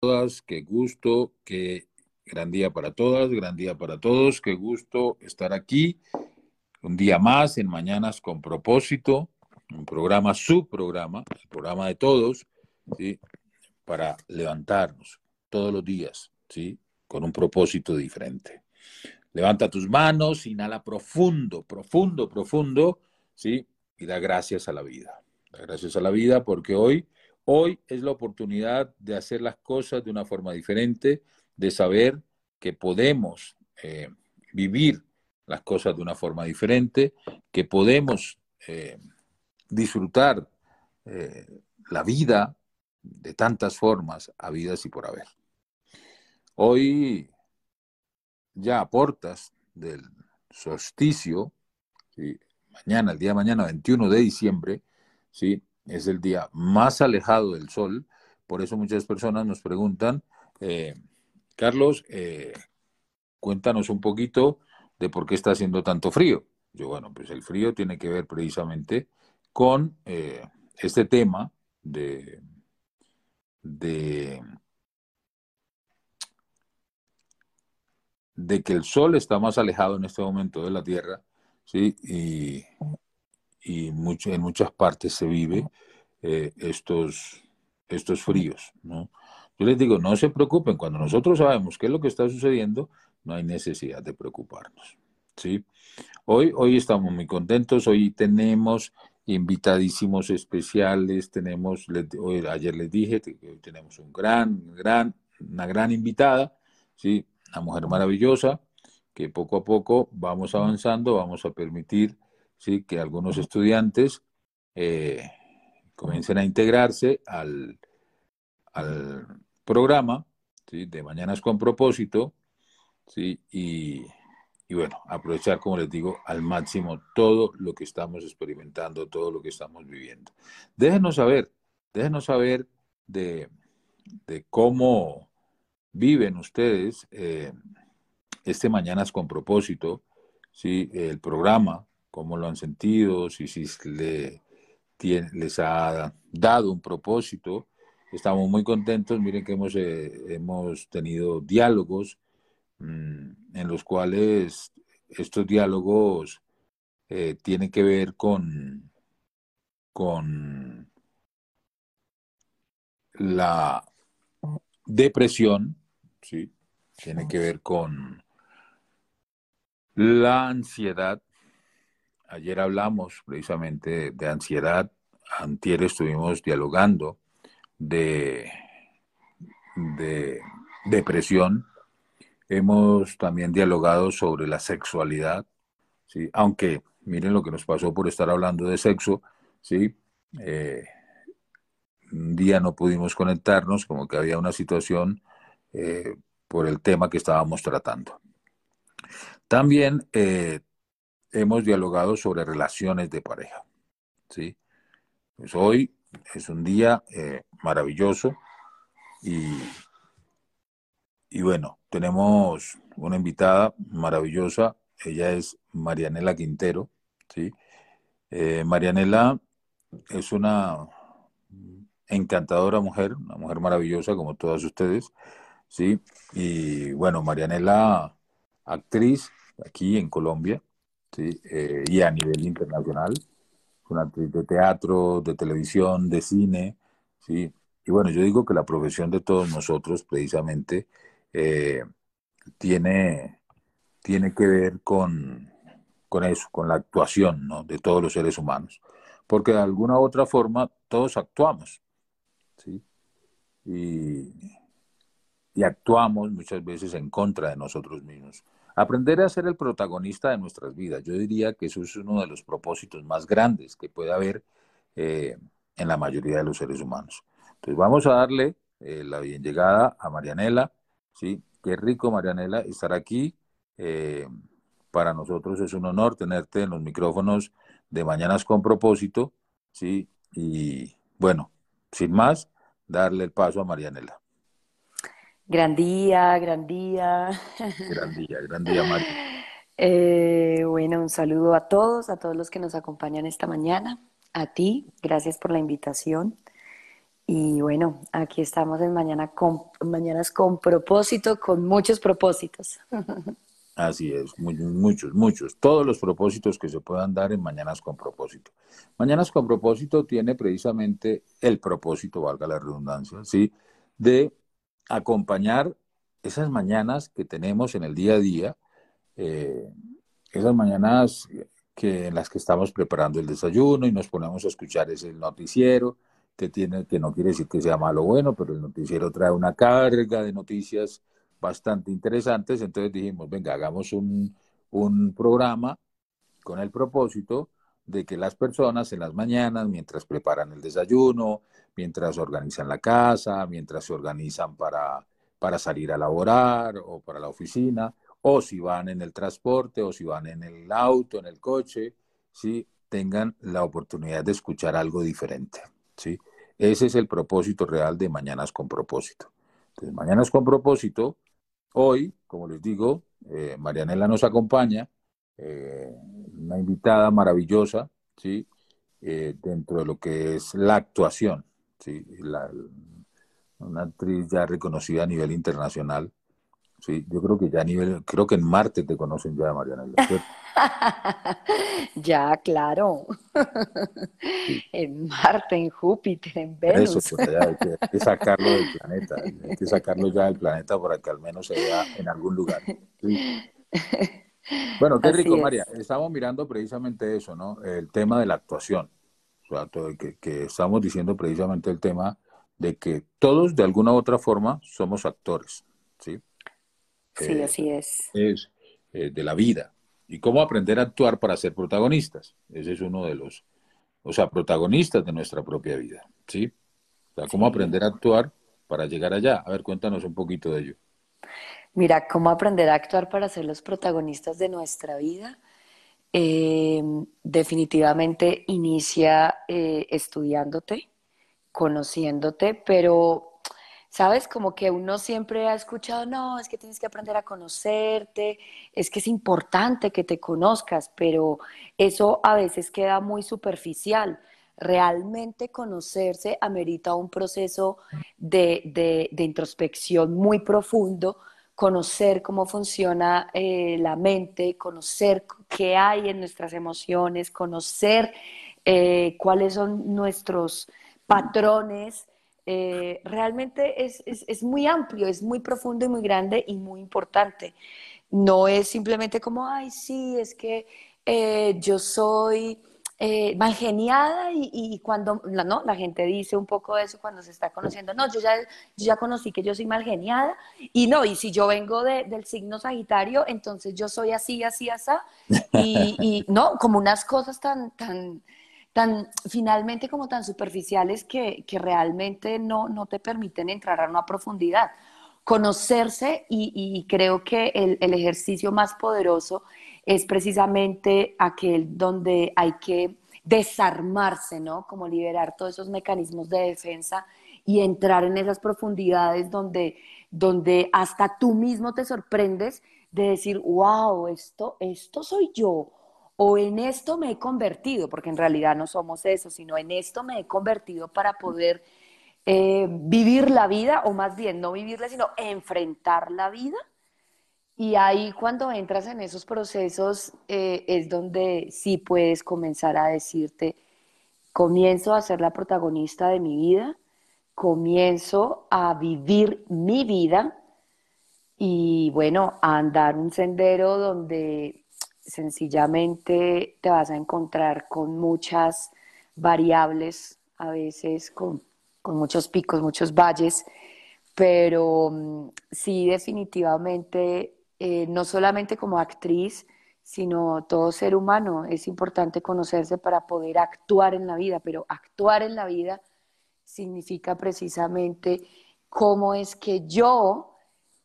todas, qué gusto, qué gran día para todas, gran día para todos, qué gusto estar aquí un día más en Mañanas con propósito, un programa, su programa, el programa de todos, ¿sí? para levantarnos todos los días, ¿sí? con un propósito diferente. Levanta tus manos, inhala profundo, profundo, profundo, ¿sí? y da gracias a la vida. Da gracias a la vida porque hoy Hoy es la oportunidad de hacer las cosas de una forma diferente, de saber que podemos eh, vivir las cosas de una forma diferente, que podemos eh, disfrutar eh, la vida de tantas formas, habidas y por haber. Hoy, ya aportas del solsticio, mañana, el día de mañana, 21 de diciembre, ¿sí? Es el día más alejado del Sol. Por eso muchas personas nos preguntan, eh, Carlos, eh, cuéntanos un poquito de por qué está haciendo tanto frío. Yo, bueno, pues el frío tiene que ver precisamente con eh, este tema de, de, de que el Sol está más alejado en este momento de la Tierra, ¿sí? Y, y en muchas partes se vive eh, estos, estos fríos. ¿no? Yo les digo, no se preocupen, cuando nosotros sabemos qué es lo que está sucediendo, no hay necesidad de preocuparnos. ¿sí? Hoy, hoy estamos muy contentos, hoy tenemos invitadísimos especiales, tenemos, hoy, ayer les dije que tenemos un gran, gran, una gran invitada, ¿sí? una mujer maravillosa, que poco a poco vamos avanzando, vamos a permitir ¿sí? que algunos estudiantes eh, comiencen a integrarse al, al programa ¿sí? de Mañanas con propósito, ¿sí? y, y bueno, aprovechar, como les digo, al máximo todo lo que estamos experimentando, todo lo que estamos viviendo. Déjenos saber, déjenos saber de, de cómo viven ustedes eh, este Mañanas con propósito, ¿sí? el programa, cómo lo han sentido, si, si le, les ha dado un propósito. Estamos muy contentos, miren que hemos, eh, hemos tenido diálogos mm, en los cuales estos diálogos eh, tienen que ver con, con la depresión, ¿sí? tiene que ver con la ansiedad, Ayer hablamos precisamente de ansiedad, antier estuvimos dialogando de, de depresión, hemos también dialogado sobre la sexualidad, ¿sí? aunque miren lo que nos pasó por estar hablando de sexo, ¿sí? Eh, un día no pudimos conectarnos, como que había una situación eh, por el tema que estábamos tratando. También eh, hemos dialogado sobre relaciones de pareja. ¿sí? Pues hoy es un día eh, maravilloso y, y bueno, tenemos una invitada maravillosa. Ella es Marianela Quintero. ¿sí? Eh, Marianela es una encantadora mujer, una mujer maravillosa como todas ustedes. ¿sí? Y bueno, Marianela, actriz aquí en Colombia, ¿sí? Eh, y a nivel internacional. Una actriz de teatro, de televisión, de cine, ¿sí? Y bueno, yo digo que la profesión de todos nosotros precisamente eh, tiene, tiene que ver con, con eso, con la actuación ¿no? de todos los seres humanos. Porque de alguna u otra forma todos actuamos, ¿sí? Y, y actuamos muchas veces en contra de nosotros mismos. Aprender a ser el protagonista de nuestras vidas. Yo diría que eso es uno de los propósitos más grandes que puede haber eh, en la mayoría de los seres humanos. Entonces vamos a darle eh, la bien llegada a Marianela. ¿sí? Qué rico, Marianela, estar aquí. Eh, para nosotros es un honor tenerte en los micrófonos de Mañanas con propósito. ¿sí? Y bueno, sin más, darle el paso a Marianela. Gran día, gran día. Gran día, gran día, María. Eh, bueno, un saludo a todos, a todos los que nos acompañan esta mañana, a ti, gracias por la invitación. Y bueno, aquí estamos en mañana con, Mañanas con propósito, con muchos propósitos. Así es, muchos, muchos. Todos los propósitos que se puedan dar en Mañanas con propósito. Mañanas con propósito tiene precisamente el propósito, valga la redundancia, ¿sí? De acompañar esas mañanas que tenemos en el día a día, eh, esas mañanas que, en las que estamos preparando el desayuno y nos ponemos a escuchar ese noticiero, que, tiene, que no quiere decir que sea malo o bueno, pero el noticiero trae una carga de noticias bastante interesantes, entonces dijimos, venga, hagamos un, un programa con el propósito de que las personas en las mañanas, mientras preparan el desayuno, mientras organizan la casa, mientras se organizan para, para salir a laborar o para la oficina, o si van en el transporte, o si van en el auto, en el coche, ¿sí? tengan la oportunidad de escuchar algo diferente. ¿sí? Ese es el propósito real de Mañanas con propósito. Entonces, Mañanas con propósito, hoy, como les digo, eh, Marianela nos acompaña, eh, una invitada maravillosa, ¿sí? Eh, dentro de lo que es la actuación, ¿sí? una actriz ya reconocida a nivel internacional, Sí, yo creo que ya a nivel, creo que en Marte te conocen ya, Mariana. ya, claro. En Marte, en Júpiter, en Venus. Eso, pues, hay, que, sacarlo del planeta, hay que sacarlo ya del planeta para que al menos se vea en algún lugar. Bueno, qué rico, María. Estamos mirando precisamente eso, ¿no? El tema de la actuación. Que, que estamos diciendo precisamente el tema de que todos de alguna u otra forma somos actores, ¿sí? Sí, eh, así es. Es eh, de la vida. Y cómo aprender a actuar para ser protagonistas. Ese es uno de los, o sea, protagonistas de nuestra propia vida. ¿Sí? O sea, cómo aprender a actuar para llegar allá. A ver, cuéntanos un poquito de ello. Mira, cómo aprender a actuar para ser los protagonistas de nuestra vida. Eh, definitivamente inicia estudiándote, conociéndote, pero ¿sabes? Como que uno siempre ha escuchado, no, es que tienes que aprender a conocerte, es que es importante que te conozcas, pero eso a veces queda muy superficial. Realmente conocerse amerita un proceso de, introspección muy profundo, conocer cómo funciona eh, la mente, conocer qué hay en nuestras emociones, conocer eh, cuáles son nuestros patrones eh, realmente es, es, muy amplio, es muy profundo y muy grande y muy importante. No es simplemente como, ay, sí, es que yo soy eh, mal geniada y, cuando, no, la gente dice un poco de eso cuando se está conociendo, no, yo ya, yo ya conocí que yo soy mal geniada y no, y si yo vengo del signo Sagitario, entonces yo soy así, así, así, y, y no, como unas cosas tan, tan, tan finalmente como tan superficiales que, realmente no, no, te permiten entrar a una profundidad. Conocerse y, creo que el, el, ejercicio más poderoso es precisamente aquel donde hay que desarmarse, ¿no? Como liberar todos esos mecanismos de defensa y entrar en esas profundidades donde, donde hasta tú mismo te sorprendes de decir, wow, esto, esto soy yo, o en esto me he convertido, porque en realidad no somos eso, sino en esto me he convertido para poder eh, vivir la vida, o más bien no vivirla, sino enfrentar la vida. Y ahí cuando entras en esos procesos eh, es donde sí puedes comenzar a decirte, comienzo a ser la protagonista de mi vida, comienzo a vivir mi vida y bueno, a andar un sendero donde sencillamente te vas a encontrar con muchas variables, a veces con, muchos picos, muchos valles, pero mm, sí definitivamente, eh, no solamente como actriz, sino todo ser humano, es importante conocerse para poder actuar en la vida, pero actuar en la vida significa precisamente cómo es que yo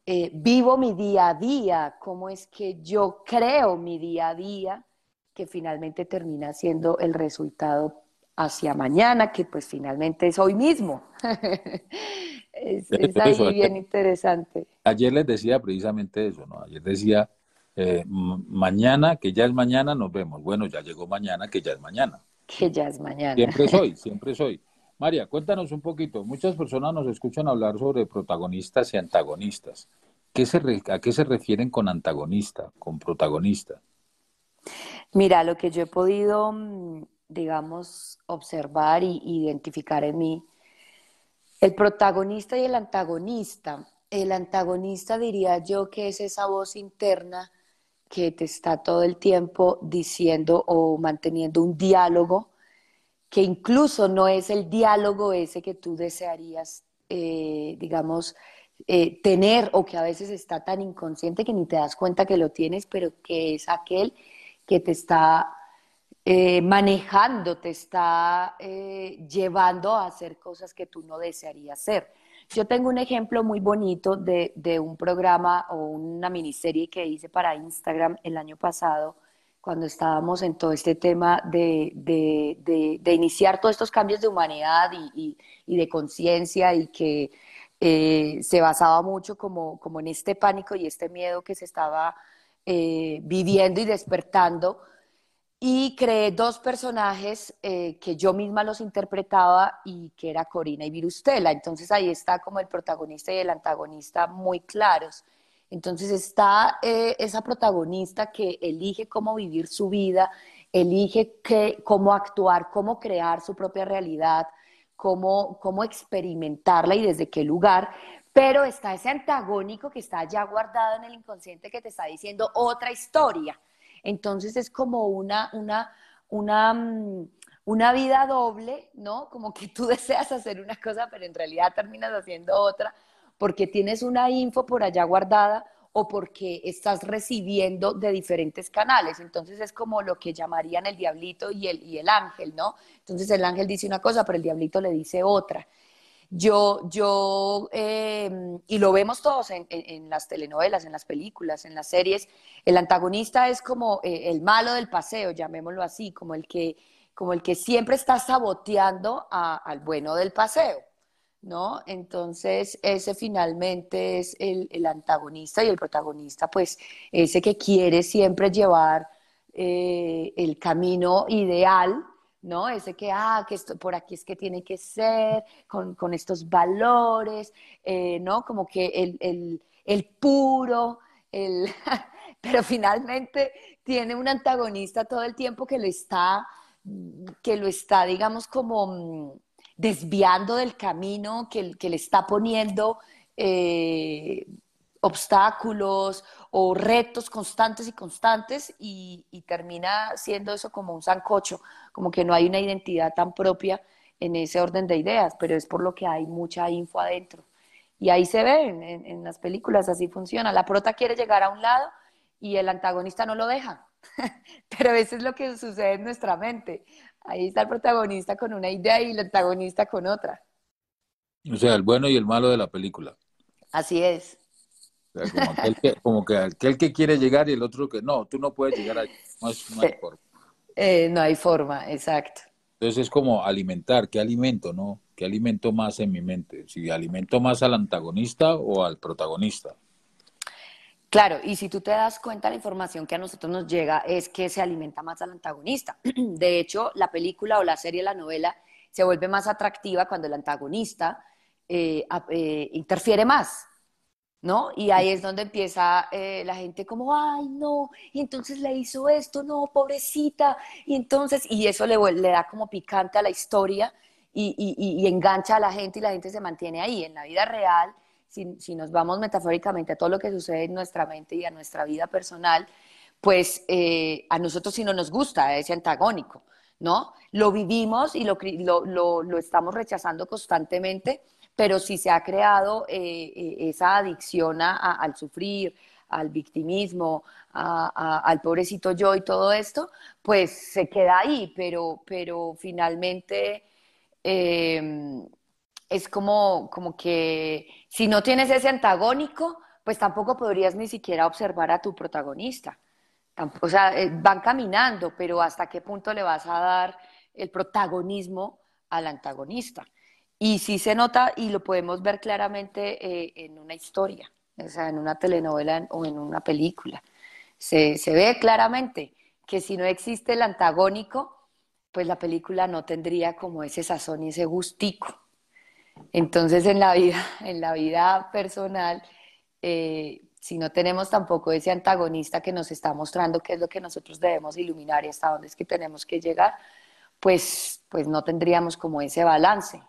eh, vivo mi día a día, cómo es que yo creo mi día a día, que finalmente termina siendo el resultado hacia mañana, que pues finalmente es hoy mismo. es, ahí bien interesante. Ayer les decía precisamente eso, ¿no? Ayer decía, eh, mañana, que ya es mañana, nos vemos. Bueno, ya llegó mañana, que ya es mañana. Que ya es mañana. Siempre soy, siempre soy. María, cuéntanos un poquito. Muchas personas nos escuchan hablar sobre protagonistas y antagonistas. ¿Qué se ¿A qué se refieren con antagonista, con protagonista? Mira, lo que yo he podido, mm, digamos, observar e identificar en mí, el protagonista y el antagonista. El antagonista diría yo que es esa voz interna que te está todo el tiempo diciendo o manteniendo un diálogo que incluso no es el diálogo ese que tú desearías, eh, digamos, eh, tener o que a veces está tan inconsciente que ni te das cuenta que lo tienes, pero que es aquel que te está eh, manejando, te está llevando a hacer cosas que tú no desearías hacer. Yo tengo un ejemplo muy bonito de, de un programa o una miniserie que hice para Instagram el año pasado cuando estábamos en todo este tema de, de, iniciar todos estos cambios de humanidad y, y, de conciencia y que eh, se basaba mucho como, como, en este pánico y este miedo que se estaba eh, viviendo y despertando. Y creé dos personajes eh, que yo misma los interpretaba y que era Corina y Virustela. Entonces ahí está como el protagonista y el antagonista muy claros. Entonces está eh, esa protagonista que elige cómo vivir su vida, elige cómo actuar, cómo crear su propia realidad, cómo, cómo experimentarla y desde qué lugar, pero está ese antagónico que está ya guardado en el inconsciente que te está diciendo otra historia. Entonces es como una, una, una, mm, una vida doble, ¿no? Como que tú deseas hacer una cosa, pero en realidad terminas haciendo otra porque tienes una info por allá guardada o porque estás recibiendo de diferentes canales. Entonces es como lo que llamarían el diablito y el, y el ángel, ¿no? Entonces el ángel dice una cosa, pero el diablito le dice otra. Yo, yo, em, y lo vemos todos en, las telenovelas, en las películas, en las series, el antagonista es como eh, el malo del paseo, llamémoslo así, como el que, como el que siempre está saboteando al bueno del paseo. ¿no? Entonces, ese finalmente es el, antagonista y el protagonista, pues ese que quiere siempre llevar eh, el camino ideal, ¿no? Ese que, ah, que esto, por aquí es que tiene que ser, con, estos valores, eh, ¿no? Como que el, el puro, el... pero finalmente tiene un antagonista todo el tiempo que lo está, que lo está, digamos, como desviando del camino que, que le está poniendo eh, obstáculos o retos constantes y constantes y, termina siendo eso como un sancocho, como que no hay una identidad tan propia en ese orden de ideas, pero es por lo que hay mucha info adentro. Y ahí se ve en, en las películas, así funciona. La prota quiere llegar a un lado y el antagonista no lo deja. pero eso es lo que sucede en nuestra mente. Ahí está el protagonista con una idea y el antagonista con otra. O sea, el bueno y el malo de la película. Así es. Como, aquel que, como que aquel que quiere llegar y el otro que no, tú no puedes llegar ahí. No, hay eh, forma. Eh, no hay forma, exacto. Entonces es como alimentar, ¿qué alimento, no? ¿Qué alimento más en mi mente? Si alimento más al antagonista o al protagonista. Claro, y si tú te das cuenta, la información que a nosotros nos llega es que se alimenta más al antagonista. De hecho, la película o la serie, la novela, se vuelve más atractiva cuando el antagonista eh, eh, interfiere más, ¿no? Y ahí es donde empieza eh, la gente como, ay, no, y entonces le hizo esto, no, pobrecita, y entonces, y eso le, le da como picante a la historia y, y engancha a la gente y la gente se mantiene ahí. En la vida real si, nos vamos metafóricamente a todo lo que sucede en nuestra mente y a nuestra vida personal, pues eh, a nosotros sí no nos gusta ese antagónico, ¿no? Lo vivimos y lo, lo, estamos rechazando constantemente, pero si se ha creado eh, eh, esa adicción al sufrir, al victimismo, al pobrecito yo y todo esto, pues se queda ahí, pero, pero finalmente es como, como que si no tienes ese antagónico, pues tampoco podrías ni siquiera observar a tu protagonista. O sea, eh, van caminando, pero ¿hasta qué punto le vas a dar el protagonismo al antagonista? Y sí se nota y lo podemos ver claramente eh, en una historia, o sea, en una telenovela o en una película. Se, ve claramente que si no existe el antagónico, pues la película no tendría como ese sazón y ese gustico. Entonces en la vida, en la vida personal, eh, si no tenemos tampoco ese antagonista que nos está mostrando qué es lo que nosotros debemos iluminar y hasta dónde es que tenemos que llegar, pues, pues no tendríamos como ese balance.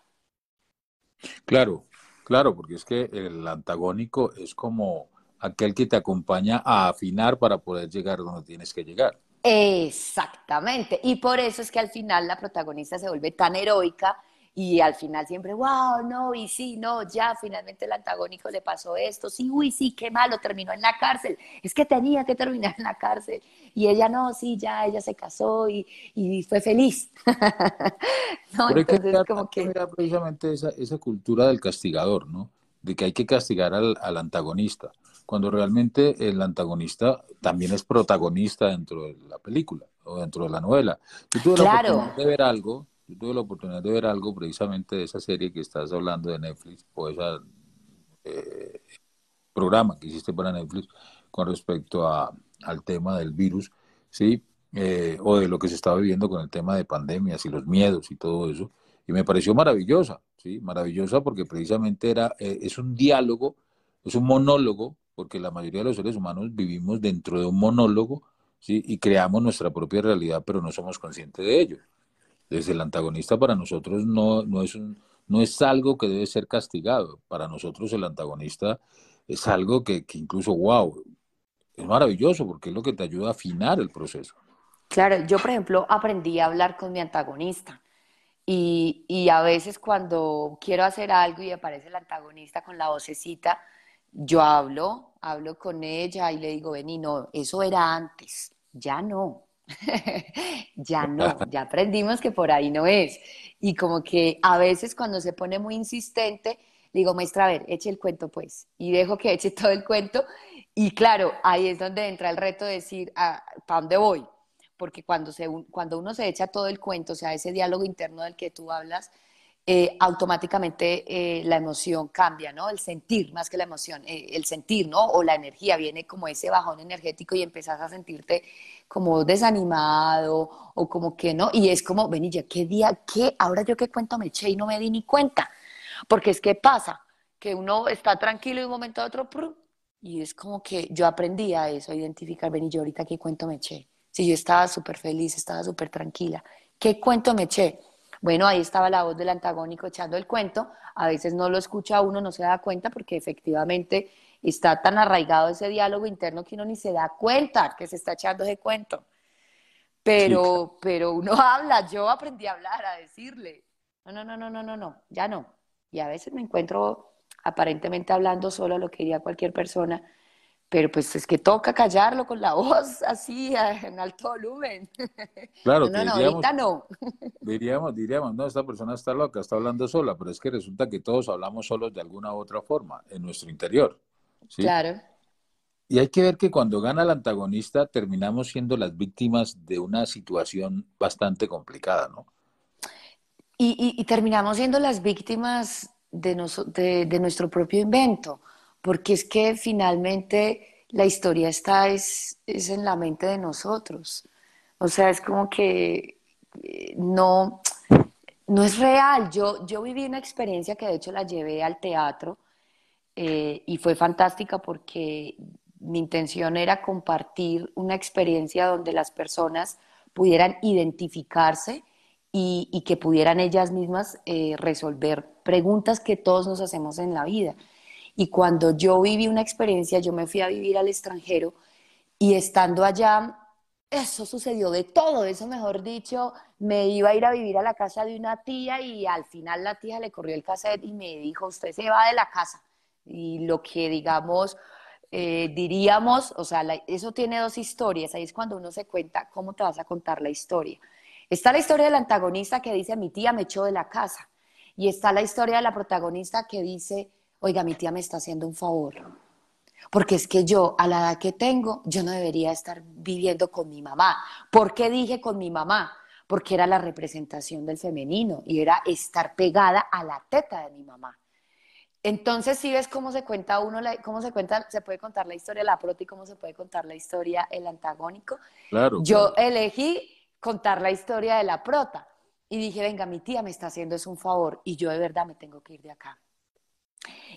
Claro, claro, porque es que el antagónico es como aquel que te acompaña a afinar para poder llegar donde tienes que llegar. Exactamente. Y por eso es que al final la protagonista se vuelve tan heroica y al final siempre, wow, no, y sí, no, ya finalmente el antagónico le pasó esto, sí, uy, sí, qué malo, terminó en la cárcel, es que tenía que terminar en la cárcel. Y ella no, sí, ya, ella se casó y, y fue feliz. no, entonces como que... precisamente esa, esa cultura del castigador, ¿no? De que hay que castigar al, al antagonista, cuando realmente el antagonista también es protagonista dentro de la película o dentro de la novela. La oportunidad de ver algo yo tuve la oportunidad de ver algo precisamente de esa serie que estás hablando de Netflix o ese eh, programa que hiciste para Netflix con respecto a, al tema del virus, ¿sí? Eh, o de lo que se estaba viviendo con el tema de pandemias y los miedos y todo eso. Y me pareció maravillosa, ¿sí? Maravillosa porque precisamente era, eh, es un diálogo, es un monólogo, porque la mayoría de los seres humanos vivimos dentro de un monólogo, ¿sí? Y creamos nuestra propia realidad, pero no somos conscientes de ello. Desde el antagonista para nosotros no, no, es no es algo que debe ser castigado. Para nosotros el antagonista es algo que, incluso, wow, es maravilloso porque es lo que te ayuda a afinar el proceso. Claro, yo por ejemplo aprendí a hablar con mi antagonista y, y, a veces cuando quiero hacer algo y aparece el antagonista con la vocecita, yo hablo, hablo con ella y le digo, vení, no, eso era antes, ya no, ya no, ya aprendimos que por ahí no es. Y como que a veces cuando se pone muy insistente, digo, maestra, a ver, eche el cuento pues. Y dejo que eche todo el cuento. Y claro, ahí es donde entra el reto de decir, ah, ¿para dónde voy? Porque cuando, se, cuando uno se echa todo el cuento, o sea, ese diálogo interno del que tú hablas, eh, automáticamente eh, la emoción cambia, ¿no? El sentir, más que la emoción, eh, el sentir, ¿no? O la energía, viene como ese bajón energético y empezás a sentirte como desanimado o como que no, y es como, ven ya, ¿qué día, qué? Ahora yo qué cuento me eché y no me di ni cuenta, porque es que pasa, que uno está tranquilo y un momento a otro, y es como que yo aprendí a eso, a identificar, ven yo ahorita qué cuento me eché, si yo estaba súper feliz, estaba súper tranquila, ¿qué cuento me eché? Bueno, ahí estaba la voz del antagónico echando el cuento. A veces no lo escucha uno, no se da cuenta porque efectivamente está tan arraigado ese diálogo interno que uno ni se da cuenta que se está echando ese cuento. Pero, pero uno habla, yo aprendí a hablar, a decirle, no, no, no, no, no, no, no, ya no. Y a veces me encuentro aparentemente hablando solo lo que diría cualquier persona, pero pues es que toca callarlo con la voz así en alto volumen. Claro, no, no, ahorita no. Diríamos, diríamos, no, esta persona está loca, está hablando sola, pero es que resulta que todos hablamos solos de alguna u otra forma, en nuestro interior. Claro. Y hay que ver que cuando gana el antagonista terminamos siendo las víctimas de una situación bastante complicada, ¿no? Y, terminamos siendo las víctimas de, de nuestro propio invento porque es que finalmente la historia está es, es en la mente de nosotros. O sea, es como que eh, no, no es real. Yo, yo viví una experiencia que de hecho la llevé al teatro eh, y fue fantástica porque mi intención era compartir una experiencia donde las personas pudieran identificarse y, que pudieran ellas mismas eh, resolver preguntas que todos nos hacemos en la vida. Y cuando yo viví una experiencia, yo me fui a vivir al extranjero y estando allá, eso sucedió de todo, eso mejor dicho, me iba a ir a vivir a la casa de una tía y al final la tía le corrió el cassette y me dijo, usted se va de la casa. Y lo que digamos, eh, diríamos, o sea, eso tiene dos historias, ahí es cuando uno se cuenta cómo te vas a contar la historia. Está la historia del antagonista que dice, mi tía me echó de la casa. Y está la historia de la protagonista que dice, oiga, mi tía me está haciendo un favor. Porque es que yo, a la edad que tengo, yo no debería estar viviendo con mi mamá. ¿Por qué dije con mi mamá? Porque era la representación del femenino y era estar pegada a la teta de mi mamá. Entonces, si ves cómo se cuenta uno, cómo se cuenta, se puede contar la historia de la prota y cómo se puede contar la historia el antagónico. Claro. Yo elegí contar la historia de la prota. Y dije, venga, mi tía me está haciendo eso un favor y yo de verdad me tengo que ir de acá.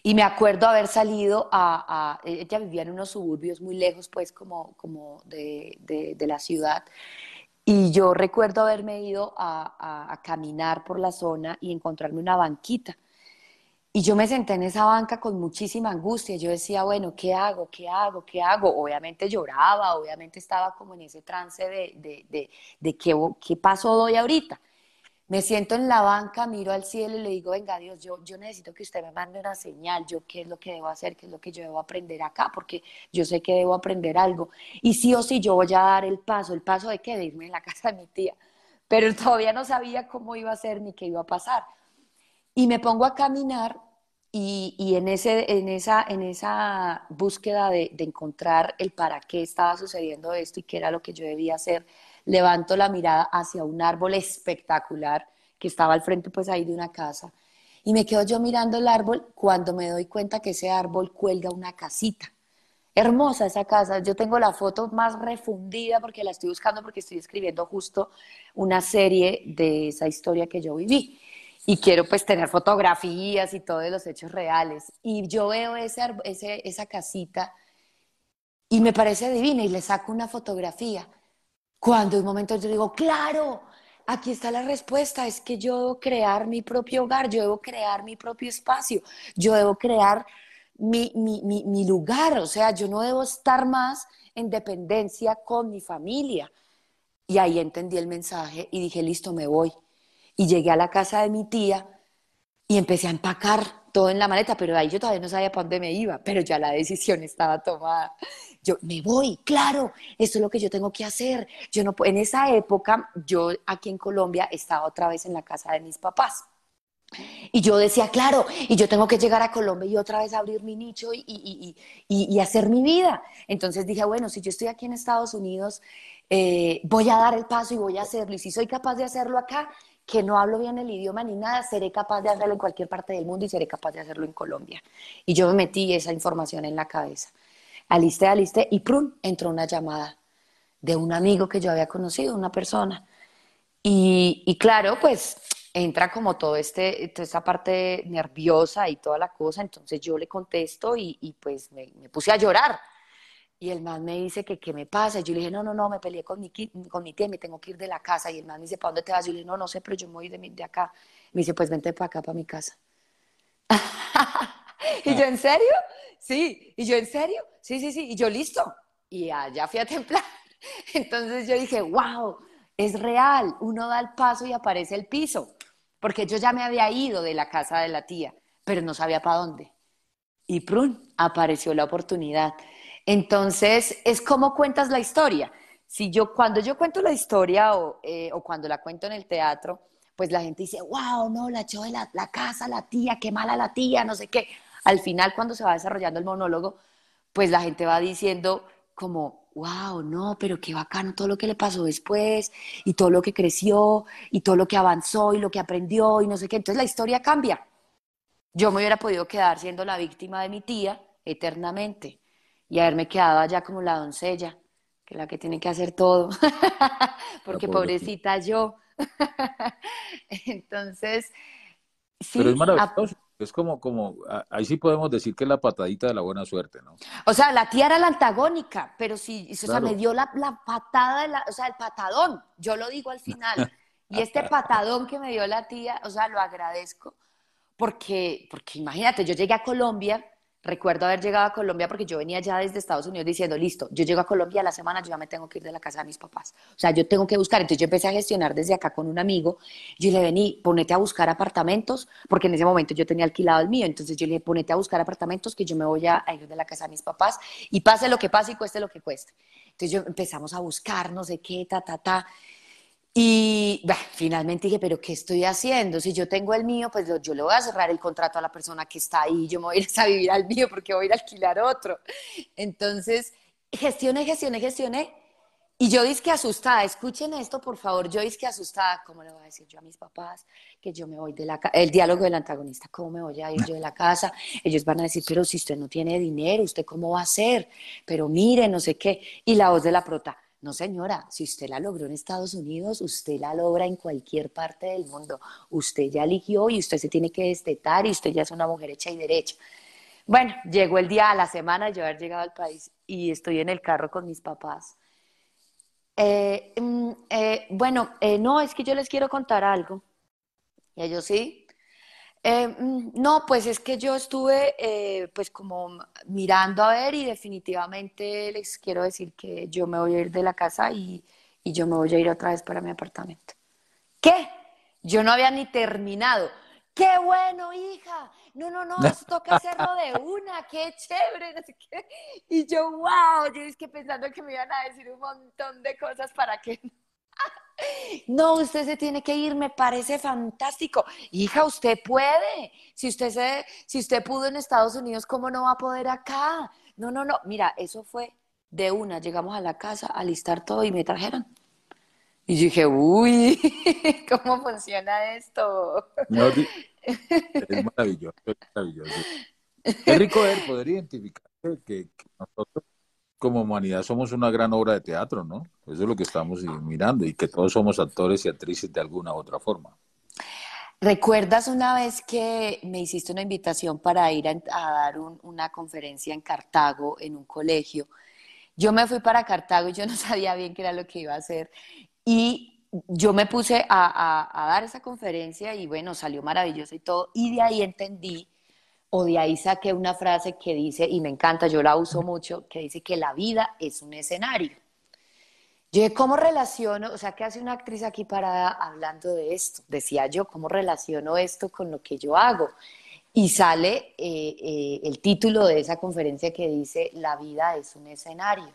Y me acuerdo haber salido a, ella vivía en unos suburbios muy lejos, pues, como, como de, de, la ciudad. Y yo recuerdo haberme ido a, a, caminar por la zona y encontrarme una banquita. Y yo me senté en esa banca con muchísima angustia. Yo decía, bueno, ¿qué hago? ¿Qué hago? ¿Qué hago? Obviamente lloraba, obviamente estaba como en ese trance de, de, de, qué, qué paso doy ahorita. Me siento en la banca, miro al cielo y le digo, venga Dios, yo, yo necesito que usted me mande una señal, yo qué es lo que debo hacer, qué es lo que yo debo aprender acá, porque yo sé que debo aprender algo. Y sí o sí yo voy a dar el paso, el paso de que de irme en la casa de mi tía. Pero todavía no sabía cómo iba a ser ni qué iba a pasar. Y me pongo a caminar y, en, ese, en, esa, en esa búsqueda de, de encontrar el para qué estaba sucediendo esto y qué era lo que yo debía hacer, levanto la mirada hacia un árbol espectacular que estaba al frente pues ahí de una casa. Y me quedo yo mirando el árbol cuando me doy cuenta que ese árbol cuelga una casita. Hermosa esa casa, yo tengo la foto más refundida porque la estoy buscando porque estoy escribiendo justo una serie de esa historia que yo viví y quiero pues tener fotografías y todos los hechos reales. Y yo veo ese, ese, esa casita y me parece divina y le saco una fotografía cuando en un momento yo digo, claro, aquí está la respuesta, es que yo debo crear mi propio hogar, yo debo crear mi propio espacio, yo debo crear mi, mi, lugar, o sea, yo no debo estar más en dependencia con mi familia. Y ahí entendí el mensaje y dije, listo, me voy. Y llegué a la casa de mi tía y empecé a empacar todo en la maleta, pero ahí yo todavía no sabía para dónde me iba, pero ya la decisión estaba tomada. Yo me voy, claro, esto es lo que yo tengo que hacer. Yo no en esa época yo aquí en Colombia estaba otra vez en la casa de mis papás. Y yo decía, claro, y yo tengo que llegar a Colombia y otra vez abrir mi nicho y, y, y, y hacer mi vida. Entonces dije, bueno, si yo estoy aquí en Estados Unidos, eh, voy a dar el paso y voy a hacerlo. Y si soy capaz de hacerlo acá, que no hablo bien el idioma ni nada, seré capaz de hacerlo en cualquier parte del mundo y seré capaz de hacerlo en Colombia. Y yo me metí esa información en la cabeza. Alisté, alisté y ¡prum! entró una llamada de un amigo que yo había conocido, una persona. Y, claro, pues entra como todo este, toda esta parte nerviosa y toda la cosa, entonces yo le contesto y, pues me, me puse a llorar y el man me dice que qué me pasa. Y yo le dije, no, no, no, me peleé con mi, con mi tía, me tengo que ir de la casa. Y el man me dice, ¿para dónde te vas? Yo le dije, no, no sé, pero yo me voy de, de acá. Me dice, pues vente para acá, para mi casa. y yo, ¿en serio? Sí. Y yo, ¿en serio? Sí, sí, sí. Y yo, listo. Y allá fui a templar. Entonces yo dije, wow, es real. Uno da el paso y aparece el piso. Porque yo ya me había ido de la casa de la tía, pero no sabía para dónde. Y prun, apareció la oportunidad. Entonces, es como cuentas la historia. Si yo, cuando yo cuento la historia eh, o, cuando la cuento en el teatro, pues la gente dice, wow, no, la echó de la, casa, la tía, qué mala la tía, no sé qué. Al final, cuando se va desarrollando el monólogo, pues la gente va diciendo como, wow, no, pero qué bacano todo lo que le pasó después, y todo lo que creció, y todo lo que avanzó, y lo que aprendió, y no sé qué. Entonces la historia cambia. Yo me hubiera podido quedar siendo la víctima de mi tía eternamente y haberme quedado allá como la doncella, que es la que tiene que hacer todo, porque pobrecita yo. Entonces, sí. Pero es maravilloso. Es como, como, ahí sí podemos decir que es la patadita de la buena suerte, ¿no? O sea, la tía era la antagónica, pero sí, o sea, me dio la, la patada, la, o sea, el patadón, yo lo digo al final. Y este patadón que me dio la tía, o sea, lo agradezco, porque, porque imagínate, yo llegué a Colombia Recuerdo haber llegado a Colombia porque yo venía ya desde Estados Unidos diciendo, listo, yo llego a Colombia a la semana, yo ya me tengo que ir de la casa de mis papás. O sea, yo tengo que buscar. Entonces yo empecé a gestionar desde acá con un amigo. Yo le vení, ponete a buscar apartamentos, porque en ese momento yo tenía alquilado el mío. Entonces yo le dije, ponete a buscar apartamentos que yo me voy a, ir de la casa de mis papás y pase lo que pase y cueste lo que cueste. Entonces yo empezamos a buscar, no sé qué, ta, ta, ta. Y finalmente dije, pero ¿qué estoy haciendo? Si yo tengo el mío, pues yo le voy a cerrar el contrato a la persona que está ahí, yo me voy a ir a vivir al mío porque voy a ir a alquilar otro. Entonces, gestioné, gestioné, gestioné. Y yo dije que asustada, escuchen esto por favor, yo dije que asustada, ¿cómo le voy a decir yo a mis papás que yo me voy de la casa? El diálogo del antagonista, ¿cómo me voy a ir yo de la casa? Ellos van a decir, pero si usted no tiene dinero, ¿usted cómo va a hacer? Pero mire, no sé qué. Y la voz de la prota, No, señora, si usted la logró en Estados Unidos, usted la logra en cualquier parte del mundo. Usted ya eligió y usted se tiene que destetar y usted ya es una mujer hecha y derecha. Bueno, llegó el día a la semana de yo haber llegado al país y estoy en el carro con mis papás. Eh, mm, eh, bueno, eh, no, es que yo les quiero contar algo. Y ellos sí. Mm, no, pues es que yo estuve pues como mirando a ver y definitivamente les quiero decir que yo me voy a ir de la casa y, yo me voy a ir otra vez para mi apartamento. ¿Qué? Yo no había ni terminado. ¡Qué bueno, hija! No, no, no, toca hacerlo de una, qué chévere. Y yo, wow, yo es que pensando que me iban a decir un montón de cosas para que... No, usted se tiene que ir, me parece fantástico. Hija, usted puede. Si usted, se, si usted pudo en Estados Unidos, ¿cómo no va a poder acá? No, no, no. Mira, eso fue de una. Llegamos a la casa a listar todo y me trajeron. Y yo dije, uy, ¿cómo funciona esto? es maravilloso, es maravilloso. Es rico ver, poder identificar que, nosotros como humanidad somos una gran obra de teatro, ¿no? Eso es lo que estamos mirando y que todos somos actores y actrices de alguna u otra forma. ¿Recuerdas una vez que me hiciste una invitación para ir a, dar una conferencia en Cartago, en un colegio? Yo me fui para Cartago y yo no sabía bien qué era lo que iba a hacer. Y yo me puse a, dar esa conferencia y bueno, salió maravilloso y todo. Y de ahí entendí, o de ahí saqué una frase que dice, y me encanta, yo la uso mucho, que dice que la vida es un escenario. Yo, ¿cómo relaciono? O sea, ¿qué hace una actriz aquí parada hablando de esto? Decía yo, ¿cómo relaciono esto con lo que yo hago? Y sale eh, eh, el título de esa conferencia que dice, la vida es un escenario.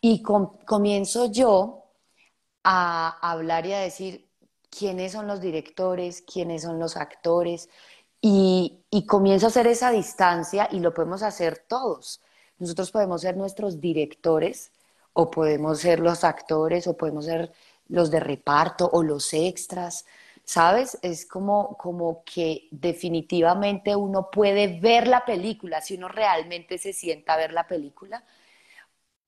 Y comienzo yo a hablar y a decir quiénes son los directores, quiénes son los actores, y, y comienzo a hacer esa distancia y lo podemos hacer todos. Nosotros podemos ser nuestros directores o podemos ser los actores o podemos ser los de reparto o los extras, ¿sabes? Es como, como que definitivamente uno puede ver la película, si uno realmente se sienta a ver la película,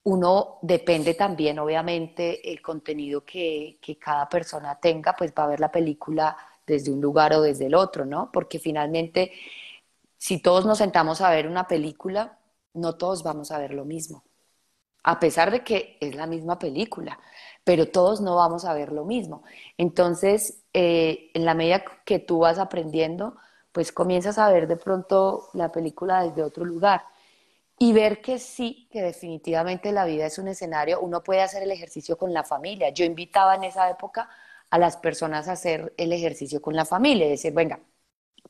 uno depende también, obviamente, el contenido que, cada persona tenga, pues va a ver la película desde un lugar o desde el otro, ¿no? Porque finalmente, si todos nos sentamos a ver una película, no todos vamos a ver lo mismo. A pesar de que es la misma película, pero todos no vamos a ver lo mismo. Entonces, eh, en la medida que tú vas aprendiendo, pues comienzas a ver de pronto la película desde otro lugar y ver que sí, que definitivamente la vida es un escenario, uno puede hacer el ejercicio con la familia. Yo invitaba en esa época a las personas a hacer el ejercicio con la familia, decir, venga,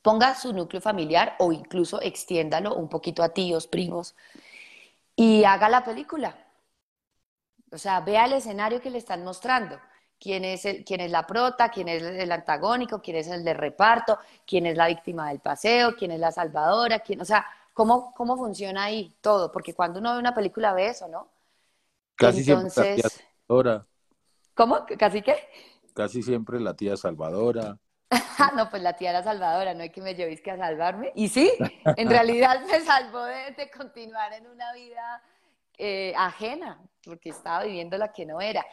ponga su núcleo familiar o incluso extiéndalo un poquito a tíos, primos y haga la película. O sea, vea el escenario que le están mostrando. Quién es, el, quién es la prota, quién es el antagónico, quién es el de reparto, quién es la víctima del paseo, quién es la salvadora, quién, o sea, ¿Cómo, ¿Cómo funciona ahí todo? Porque cuando uno ve una película ve eso, ¿no? Casi Entonces... siempre Salvadora. ¿Cómo? ¿Casi qué? Casi siempre la tía Salvadora. no, pues la tía era Salvadora, no hay que me llevéis que a salvarme. Y sí, en realidad me salvó de, continuar en una vida eh, ajena, porque estaba viviendo la que no era.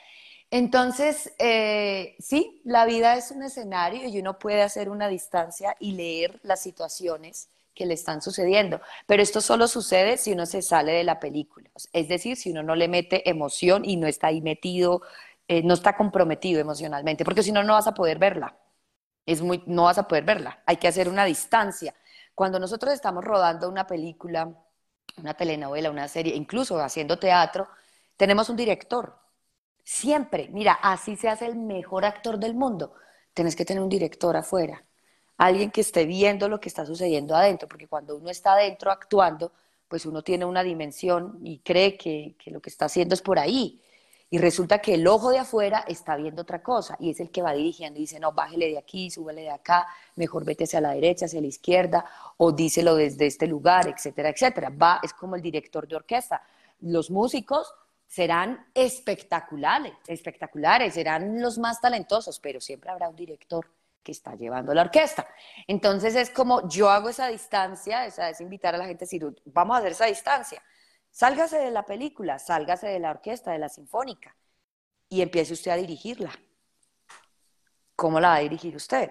Entonces, eh, sí, la vida es un escenario y uno puede hacer una distancia y leer las situaciones que le están sucediendo. Pero esto solo sucede si uno se sale de la película. Es decir, si uno no le mete emoción y no está ahí metido, eh, no está comprometido emocionalmente, porque si no, no vas a poder verla. Es muy, no vas a poder verla. Hay que hacer una distancia. Cuando nosotros estamos rodando una película, una telenovela, una serie, incluso haciendo teatro, tenemos un director. Siempre, mira, así se hace el mejor actor del mundo. Tienes que tener un director afuera alguien que esté viendo lo que está sucediendo adentro, porque cuando uno está adentro actuando, pues uno tiene una dimensión y cree que, lo que está haciendo es por ahí. Y resulta que el ojo de afuera está viendo otra cosa y es el que va dirigiendo y dice, no, bájele de aquí, súbele de acá, mejor vete hacia la derecha, hacia la izquierda, o díselo desde este lugar, etcétera, etcétera. Va, es como el director de orquesta. Los músicos serán espectaculares, espectaculares, serán los más talentosos, pero siempre habrá un director que está llevando la orquesta. Entonces es como yo hago esa distancia, esa es invitar a la gente a decir, vamos a hacer esa distancia. Sálgase de la película, sálgase de la orquesta, de la sinfónica y empiece usted a dirigirla. ¿Cómo la va a dirigir usted?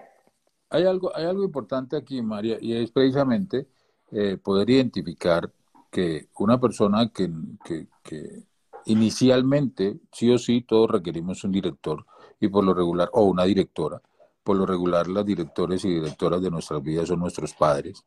Hay algo, hay algo importante aquí, María, y es precisamente eh, poder identificar que una persona que, que, que, inicialmente, sí o sí, todos requerimos un director y por lo regular, o una directora, por lo regular las directores y directoras de nuestras vidas son nuestros padres,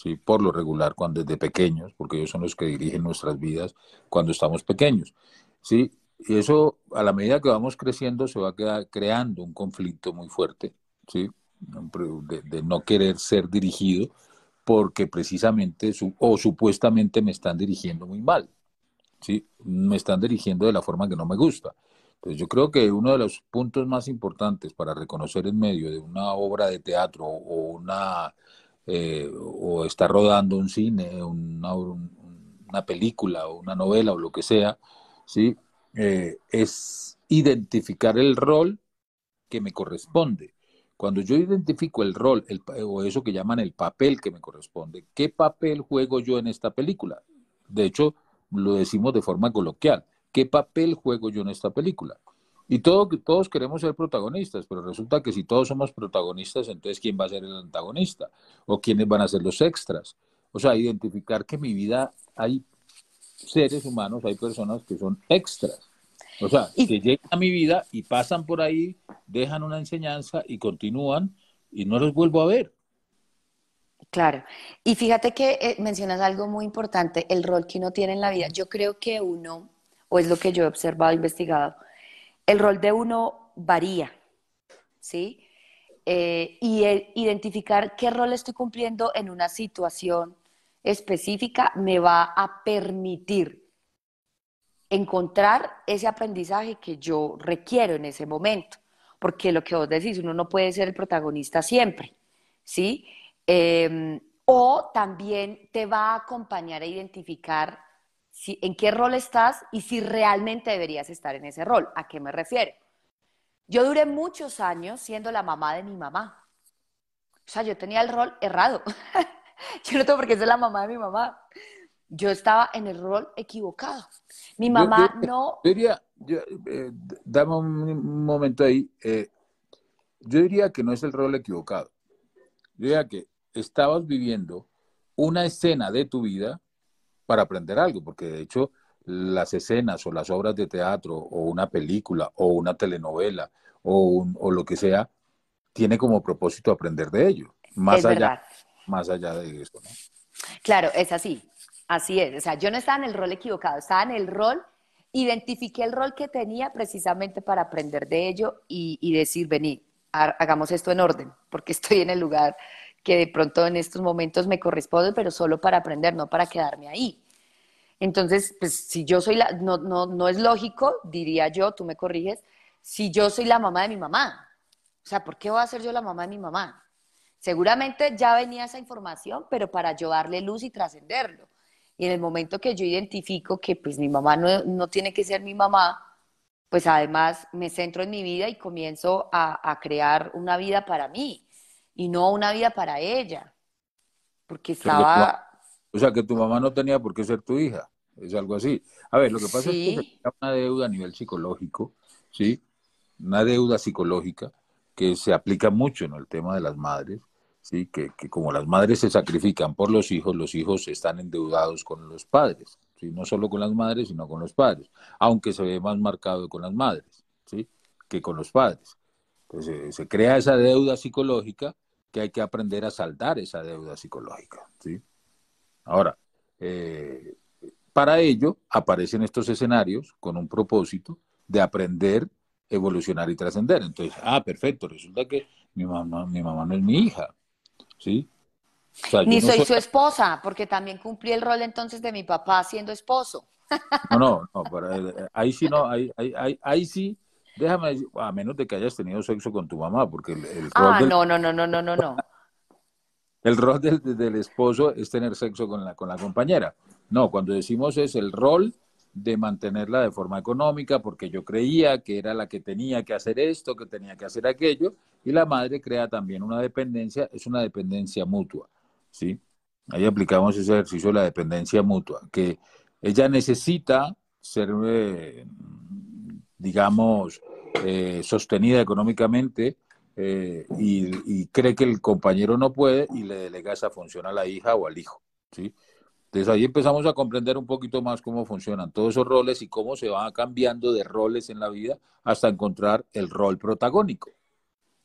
¿sí? por lo regular cuando desde pequeños, porque ellos son los que dirigen nuestras vidas cuando estamos pequeños. ¿sí? Y eso, a la medida que vamos creciendo, se va creando un conflicto muy fuerte, ¿sí? de, no querer ser dirigido porque precisamente o supuestamente me están dirigiendo muy mal, ¿sí? me están dirigiendo de la forma que no me gusta. Entonces yo creo que uno de los puntos más importantes para reconocer en medio de una obra de teatro o una eh, o estar rodando un cine, una, película o una novela o lo que sea, ¿sí? Eh, es identificar el rol que me corresponde. Cuando yo identifico el rol, o eso que llaman el papel que me corresponde, ¿qué papel juego yo en esta película? De hecho, lo decimos de forma coloquial. ¿Qué papel juego yo en esta película? Y todo, todos queremos ser protagonistas, pero resulta que si todos somos protagonistas, entonces ¿quién va a ser el antagonista? ¿O quiénes van a ser los extras? O sea, identificar que en mi vida hay seres humanos, hay personas que son extras. O sea, que llegan a mi vida y pasan por ahí, dejan una enseñanza y continúan y no los vuelvo a ver. Claro. Y fíjate que eh, mencionas algo muy importante, el rol que uno tiene en la vida. Yo creo que uno, o es lo que yo he observado, investigado, el rol de uno varía, ¿sí? Eh, y identificar qué rol estoy cumpliendo en una situación específica me va a permitir encontrar ese aprendizaje que yo requiero en ese momento. Porque lo que vos decís, uno no puede ser el protagonista siempre, ¿sí? Em, o también te va a acompañar a identificar si, en qué rol estás y si realmente deberías estar en ese rol. ¿A qué me refiero? Yo duré muchos años siendo la mamá de mi mamá. O sea, yo tenía el rol errado. yo no tengo por qué ser la mamá de mi mamá yo estaba en el rol equivocado. Mi mamá no... Yo diría, eh, dame un momento ahí, eh, yo diría que no es el rol equivocado. Yo diría que estabas viviendo una escena de tu vida para aprender algo, porque de hecho las escenas o las obras de teatro o una película o una telenovela o, o lo que sea, tiene como propósito aprender de ello, más, allá, más allá de eso. Claro, es así. Así es, o sea, yo no estaba en el rol equivocado, estaba en el rol, identifiqué el rol que tenía precisamente para aprender de ello y, decir, vení, hagamos esto en orden, porque estoy en el lugar que de pronto en estos momentos me corresponde, pero solo para aprender, no para quedarme ahí. Entonces, pues si yo soy la, no, no, no es lógico, diría yo, tú me corriges, si yo soy la mamá de mi mamá. O sea, ¿por qué voy a ser yo la mamá de mi mamá? Seguramente ya venía esa información, pero para yo darle luz y trascenderlo. Y en el momento que yo identifico que pues mi mamá no, tiene que ser mi mamá, pues además me centro en mi vida y comienzo a, crear una vida para mí y no una vida para ella. Porque estaba... O sea, que tu mamá no tenía por qué ser tu hija. Es algo así. A ver, lo que pasa es que se una deuda a nivel psicológico, ¿sí? Una deuda psicológica que se aplica mucho en el tema de las madres, ¿sí? Que, como las madres se sacrifican por los hijos, los hijos están endeudados con los padres, ¿sí? no solo con las madres, sino con los padres, aunque se ve más marcado con las madres ¿sí? que con los padres. Entonces se crea esa deuda psicológica que hay que aprender a saldar esa deuda psicológica. ¿sí? Ahora, eh, para ello aparecen estos escenarios con un propósito de aprender, evolucionar y trascender. Entonces, ah, perfecto, resulta que mi mamá, mi mamá no es mi hija, ¿sí? Ni soy, su esposa, porque también cumplí el rol entonces de mi papá siendo esposo. No, no, no, eh, ahí sí no, ahí, ahí, ahí, sí, déjame decir, a menos de que hayas tenido sexo con tu mamá, porque el, rol Ah, no, no, no, no, no, no, no. El rol del, del, esposo es tener sexo con la, con la compañera. No, cuando decimos es el rol de mantenerla de forma económica porque yo creía que era la que tenía que hacer esto, que tenía que hacer aquello, y la madre crea también una dependencia, es una dependencia mutua, ¿sí? Ahí aplicamos ese ejercicio de la dependencia mutua, que ella necesita ser, eh, digamos, eh, sostenida económicamente eh, y, cree que el compañero no puede y le delega esa función a la hija o al hijo, ¿sí? Entonces ahí empezamos a comprender un poquito más cómo funcionan todos esos roles y cómo se van cambiando de roles en la vida hasta encontrar el rol protagónico.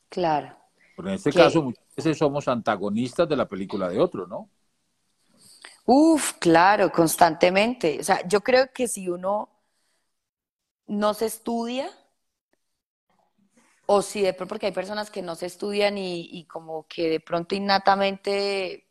Claro. Pero en este caso muchas veces somos antagonistas de la película de otro, ¿no? Uf, claro, constantemente. O sea, yo creo que si uno no se estudia, o si de pronto, porque hay personas que no se estudian y, como que de pronto innatamente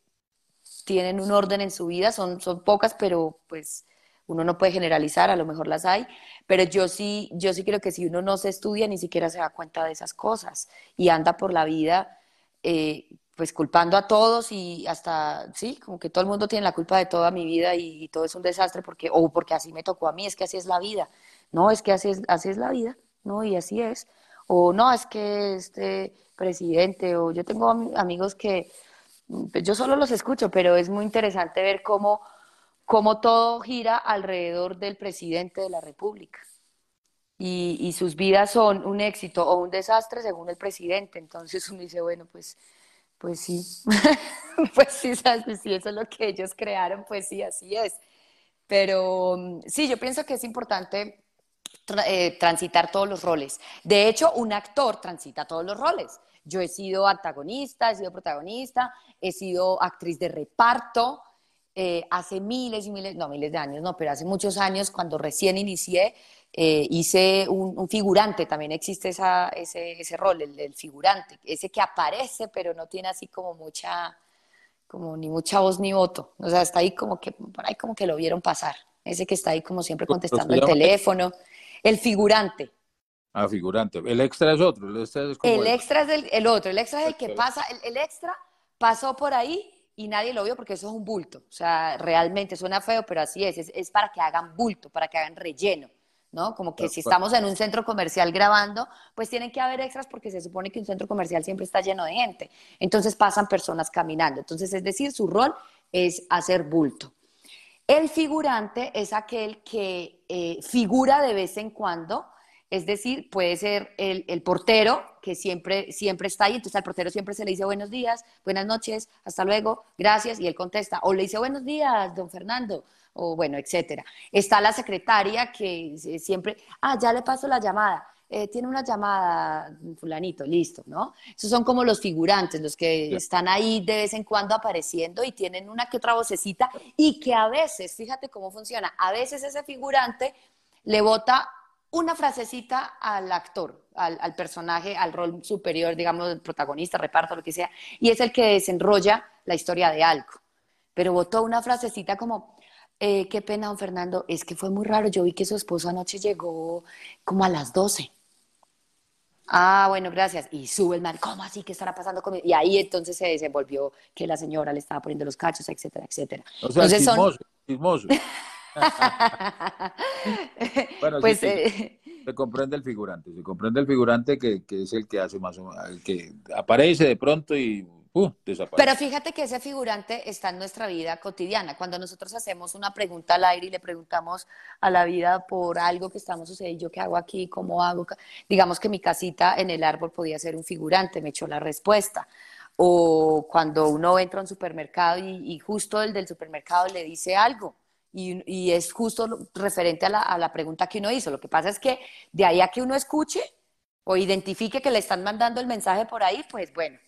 tienen un orden en su vida, son, son pocas, pero pues uno no puede generalizar, a lo mejor las hay, pero yo sí, yo sí creo que si uno no se estudia, ni siquiera se da cuenta de esas cosas y anda por la vida eh, pues culpando a todos y hasta, sí, como que todo el mundo tiene la culpa de toda mi vida y, todo es un desastre porque, o porque así me tocó a mí, es que así es la vida. No, es que así es, así es la vida, ¿no? Y así es. O no, es que este presidente, o yo tengo amigos que, pues, yo solo los escucho, pero es muy interesante ver cómo, cómo todo gira alrededor del presidente de la República. Y, sus vidas son un éxito o un desastre según el presidente. Entonces uno dice, bueno, pues pues sí, pues sí, ¿sabes? si eso es lo que ellos crearon, pues sí, así es. Pero mm, sí, yo pienso que es importante eh, transitar todos los roles. De hecho, un actor transita todos los roles. Yo he sido antagonista, he sido protagonista, he sido actriz de reparto. Eh, hace miles y miles, no miles de años, no, pero hace muchos años, cuando recién inicié, eh, hice un, figurante, también existe esa, ese, ese, rol, el, figurante, ese que aparece pero no tiene así como mucha, como ni mucha voz ni voto, o sea, está ahí como que, por ahí como que lo vieron pasar, ese que está ahí como siempre contestando el teléfono, el figurante. Ah, figurante, el extra es otro, el extra es, el, extra es el, otro, el extra es el que pasa, el, extra pasó por ahí y nadie lo vio porque eso es un bulto. O sea, realmente suena feo, pero así es. es. para que hagan bulto, para que hagan relleno. ¿no? Como que si estamos en un centro comercial grabando, pues tienen que haber extras porque se supone que un centro comercial siempre está lleno de gente. Entonces pasan personas caminando. Entonces, es decir, su rol es hacer bulto. El figurante es aquel que eh, figura de vez en cuando, es decir, puede ser el, portero que siempre, siempre está ahí, entonces al portero siempre se le dice buenos días, buenas noches, hasta luego, gracias, y él contesta, o le dice buenos días, don Fernando, o bueno, etcétera. Está la secretaria que siempre, ah, ya le paso la llamada. Eh, tiene una llamada, fulanito, listo, ¿no? Esos son como los figurantes, los que están ahí de vez en cuando apareciendo y tienen una que otra vocecita y que a veces, fíjate cómo funciona, a veces ese figurante le bota una frasecita al actor, al, al personaje, al rol superior, digamos, protagonista, reparto, lo que sea, y es el que desenrolla la historia de algo. Pero botó una frasecita como, eh, qué pena, don Fernando, es que fue muy raro. Yo vi que su esposo anoche llegó como a las 12. Ah, bueno, gracias. Y sube el man, ¿cómo así? ¿Qué estará pasando conmigo? Y ahí entonces se desenvolvió que la señora le estaba poniendo los cachos, etcétera, etcétera. O sea, entonces chismoso, chismoso. bueno, pues, eh, se comprende el figurante, se comprende el figurante que, que es el que hace más o menos, el que aparece de pronto y Uh, Pero fíjate que ese figurante está en nuestra vida cotidiana. Cuando nosotros hacemos una pregunta al aire y le preguntamos a la vida por algo que estamos sucediendo, ¿yo qué hago aquí? ¿Cómo hago? Digamos que mi casita en el árbol podía ser un figurante, me echó la respuesta. O cuando uno entra a un supermercado y, justo el del supermercado le dice algo. Y, es justo referente a la, a la pregunta que uno hizo. Lo que pasa es que de ahí a que uno escuche o identifique que le están mandando el mensaje por ahí, pues bueno,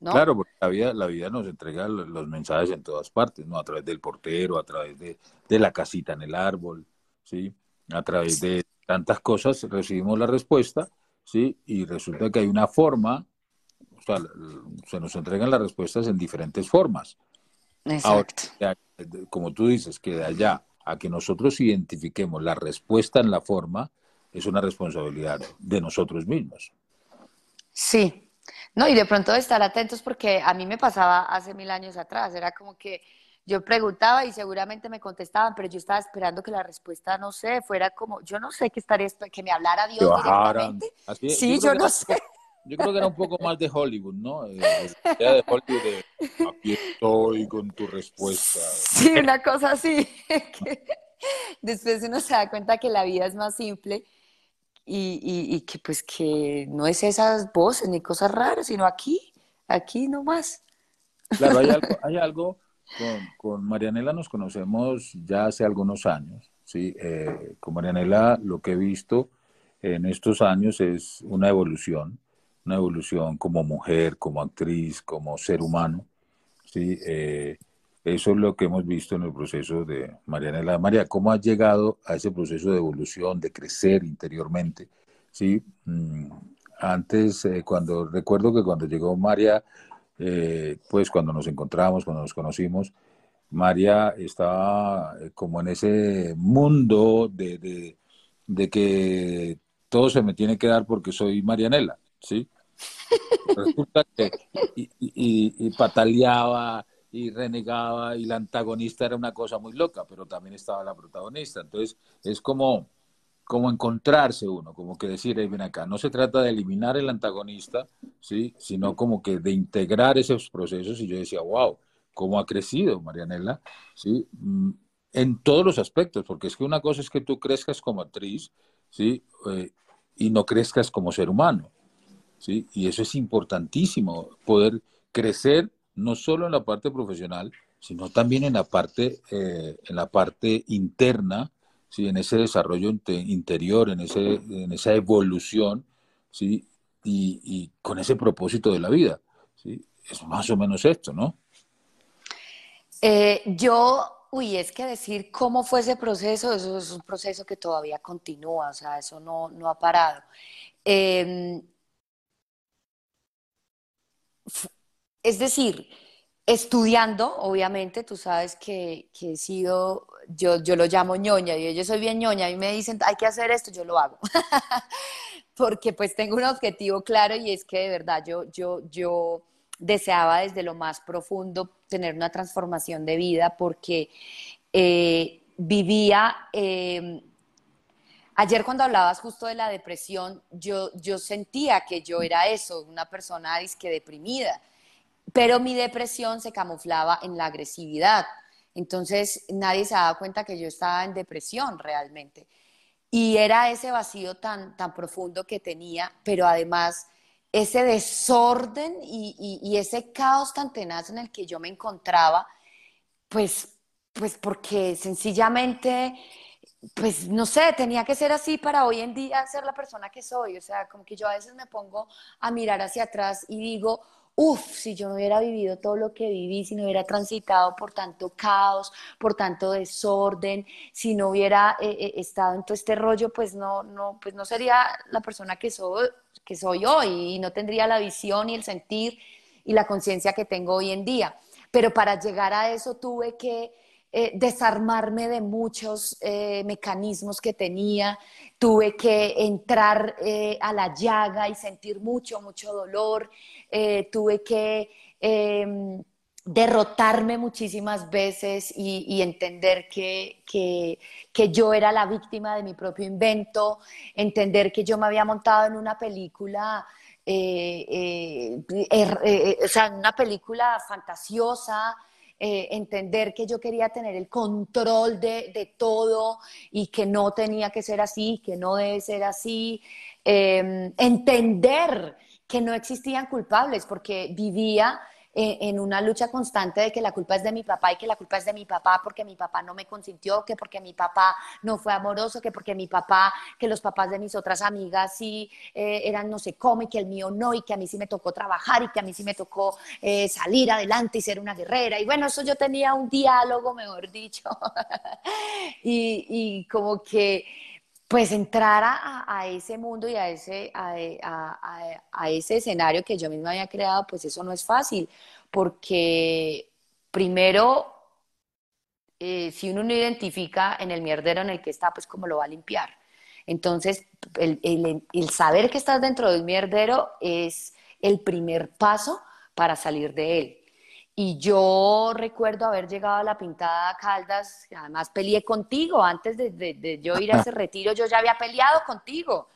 Claro, porque la vida, la vida nos entrega los, mensajes en todas partes, ¿no? A través del portero, a través de, la casita en el árbol, ¿sí? A través de tantas cosas recibimos la respuesta, ¿sí? Y resulta que hay una forma, o sea, se nos entregan las respuestas en diferentes formas. Exacto. como tú dices, que de allá a que nosotros identifiquemos la respuesta en la forma, es una responsabilidad de nosotros mismos. Sí, no, y de pronto estar atentos porque a mí me pasaba hace mil años atrás, era como que yo preguntaba y seguramente me contestaban, pero yo estaba esperando que la respuesta, no sé, fuera como, yo no sé qué estaría, que me hablara Dios directamente. sí, yo, no sé. Yo creo que era un poco más de Hollywood, ¿no? Eh, de Hollywood de, aquí estoy con tu respuesta. Sí, una cosa así. después uno se da cuenta que la vida es más simple y, que pues que no es esas voces ni cosas raras, sino aquí, aquí nomás. Claro, hay algo, hay algo con, con, Marianela nos conocemos ya hace algunos años, ¿sí? Eh, con Marianela lo que he visto en estos años es una evolución, una evolución como mujer, como actriz, como ser humano, ¿sí? Eh, eso es lo que hemos visto en el proceso de Marianela. María, ¿cómo has llegado a ese proceso de evolución, de crecer interiormente? Sí, mm, antes, eh, cuando recuerdo que cuando llegó María, eh, pues cuando nos encontramos, cuando nos conocimos, María estaba eh, como en ese mundo de, que todo se me tiene que dar porque soy Marianela, ¿sí? Resulta que y pataleaba, y renegaba y la antagonista era una cosa muy loca, pero también estaba la protagonista. Entonces es como, como encontrarse uno, como que decir, hey, ven acá, no se trata de eliminar el antagonista, ¿sí? sino como que de integrar esos procesos y yo decía, wow, cómo ha crecido Marianela, ¿sí? Mm, en todos los aspectos, porque es que una cosa es que tú crezcas como actriz, ¿sí? Eh, y no crezcas como ser humano, ¿sí? Y eso es importantísimo, poder crecer no solo en la parte profesional, sino también en la parte, eh, en la parte interna, ¿sí? en ese desarrollo interior, en, ese, en esa evolución, ¿sí? Y, con ese propósito de la vida. ¿sí? Es más o menos esto, ¿no? Eh, yo, uy, es que decir cómo fue ese proceso, eso es un proceso que todavía continúa, o sea, eso no, no ha parado. Eh, es decir, estudiando, obviamente, tú sabes que, he sido, yo, yo lo llamo ñoña, y yo soy bien ñoña, y me dicen, hay que hacer esto, yo lo hago. Porque pues tengo un objetivo claro y es que de verdad yo, yo, yo deseaba desde lo más profundo tener una transformación de vida porque eh, vivía... Em, ayer cuando hablabas justo de la depresión, yo, yo sentía que yo era eso, una persona disque deprimida pero mi depresión se camuflaba en la agresividad. Entonces nadie se daba cuenta que yo estaba en depresión realmente. Y era ese vacío tan, tan profundo que tenía, pero además ese desorden y, ese caos tan tenaz en el que yo me encontraba, pues, pues porque sencillamente, pues no sé, tenía que ser así para hoy en día ser la persona que soy. O sea, como que yo a veces me pongo a mirar hacia atrás y digo, Uf, si yo no hubiera vivido todo lo que viví, si no hubiera transitado por tanto caos, por tanto desorden, si no hubiera eh, eh, estado en todo este rollo, pues no, no, pues no sería la persona que soy, que soy hoy y no tendría la visión y el sentir y la conciencia que tengo hoy en día. Pero para llegar a eso tuve que eh, desarmarme de muchos eh, mecanismos que tenía, tuve que entrar eh, a la llaga y sentir mucho, mucho dolor, tuve que em, derrotarme muchísimas veces y, entender que, que, yo era la víctima de mi propio invento, entender que yo me había montado en una película. Er, o sea, una película fantasiosa, eh, entender que yo quería tener el control de, todo y que no tenía que ser así, que no debe ser así, em, entender que no existían culpables porque vivía en una lucha constante de que la culpa es de mi papá y que la culpa es de mi papá porque mi papá no me consintió, que porque mi papá no fue amoroso, que porque mi papá, que los papás de mis otras amigas sí eh, eran no sé cómo y que el mío no y que a mí sí me tocó trabajar y que a mí sí me tocó eh, salir adelante y ser una guerrera. Y bueno, eso yo tenía un diálogo, mejor dicho, y, y como que pues entrar a, ese mundo y a ese, a, ese escenario que yo misma había creado, pues eso no es fácil, porque primero, eh, si uno no identifica en el mierdero en el que está, pues cómo lo va a limpiar. Entonces, el, el saber que estás dentro del mierdero es el primer paso para salir de él. Y yo recuerdo haber llegado a la pintada Caldas, además peleé contigo, antes de, yo ir a ese retiro yo ya había peleado contigo.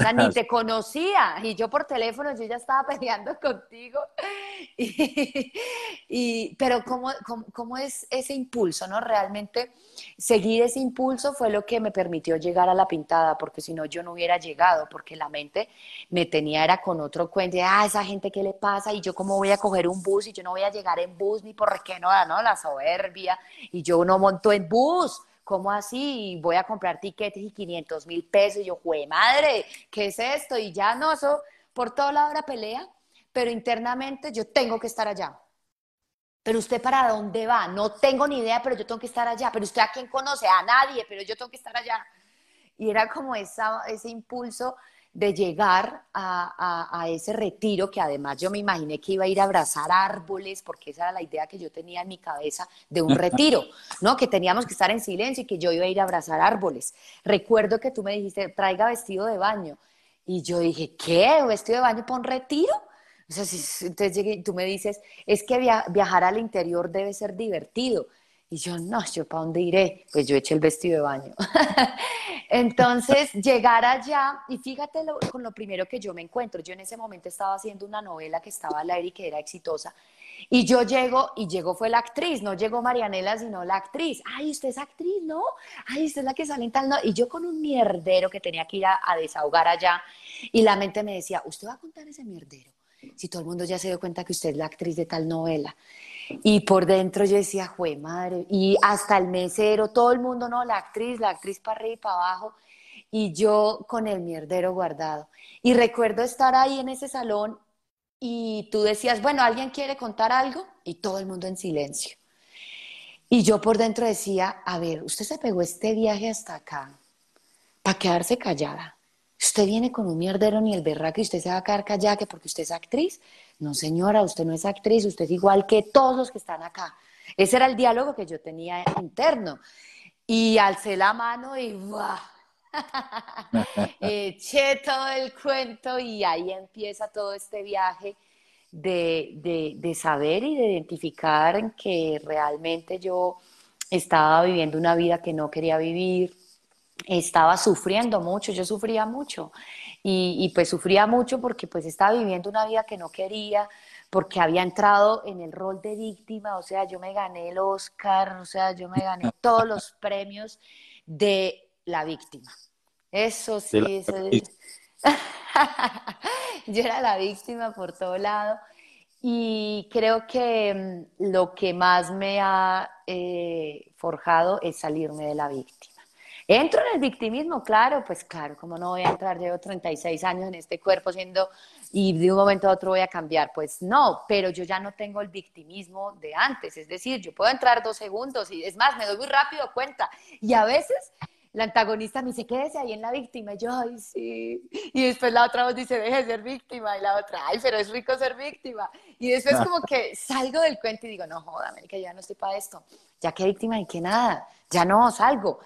O sea, ni te conocía. Y yo por teléfono, yo ya estaba peleando contigo. Y, pero ¿cómo, cómo, es ese impulso, no? Realmente seguir ese impulso fue lo que me permitió llegar a la pintada, porque si no, yo no hubiera llegado, porque la mente me tenía era con otro cuento, de, ah, esa gente, ¿qué le pasa? Y yo cómo voy a coger un bus y yo no voy a llegar en bus ni por qué no, ¿no? La soberbia. Y yo no monto en bus ¿cómo así? Voy a comprar tiquetes y 500 mil pesos. Yo, jue madre, ¿qué es esto? Y ya no, eso por toda la hora pelea, pero internamente yo tengo que estar allá. Pero usted para dónde va? No tengo ni idea, pero yo tengo que estar allá. Pero usted a quién conoce? A nadie, pero yo tengo que estar allá. Y era como esa, ese impulso de llegar a, ese retiro, que además yo me imaginé que iba a ir a abrazar árboles, porque esa era la idea que yo tenía en mi cabeza de un retiro, ¿no? Que teníamos que estar en silencio y que yo iba a ir a abrazar árboles. Recuerdo que tú me dijiste, traiga vestido de baño. Y yo dije, ¿qué? ¿Vestido de baño para un retiro? O sea, si, entonces tú me dices, es que viajar al interior debe ser divertido. Y yo, no, yo para dónde iré? Pues yo eché el vestido de baño. Entonces, llegar allá, y fíjate con lo primero que yo me encuentro. Yo en ese momento estaba haciendo una novela que estaba al aire y que era exitosa. Y yo llego, y llegó fue la actriz, no llegó Marianela, sino la actriz. Ay, usted es actriz, ¿no? Ay, usted es la que sale en tal. No. Y yo con un mierdero que tenía que ir a, a desahogar allá. Y la mente me decía, ¿usted va a contar ese mierdero? Si todo el mundo ya se dio cuenta que usted es la actriz de tal novela. Y por dentro yo decía, jue madre, y hasta el mesero, todo el mundo, no, la actriz, la actriz para arriba y para abajo, y yo con el mierdero guardado. Y recuerdo estar ahí en ese salón y tú decías, bueno, ¿alguien quiere contar algo? Y todo el mundo en silencio. Y yo por dentro decía, a ver, usted se pegó este viaje hasta acá para quedarse callada. Usted viene con un mierdero ni el berraco y usted se va a quedar callada que porque usted es actriz. No, señora, usted no es actriz, usted es igual que todos los que están acá. Ese era el diálogo que yo tenía interno. Y alcé la mano y ¡buah! eché todo el cuento y ahí empieza todo este viaje de, de saber y de identificar que realmente yo estaba viviendo una vida que no quería vivir, estaba sufriendo mucho, yo sufría mucho y, pues sufría mucho porque pues estaba viviendo una vida que no quería, porque había entrado en el rol de víctima, o sea, yo me gané el Oscar, o sea, yo me gané todos los premios de la víctima. Eso sí, yo era la víctima por todo lado y creo que mm, lo que más me ha eh, forjado es salirme de la víctima. ¿Entro en el victimismo? Claro, pues claro, como no voy a entrar, llevo 36 años en este cuerpo siendo y de un momento a otro voy a cambiar. Pues no, pero yo ya no tengo el victimismo de antes, es decir, yo puedo entrar dos segundos y es más, me doy muy rápido cuenta. Y a veces la antagonista me dice, quédese ahí en la víctima. Y yo, ay, sí. Y después la otra voz dice, deje de ser víctima. Y la otra, ay, pero es rico ser víctima. Y después como que salgo del cuento y digo, no joda, América, ya no estoy para esto. Ya que víctima y que nada, ya no salgo.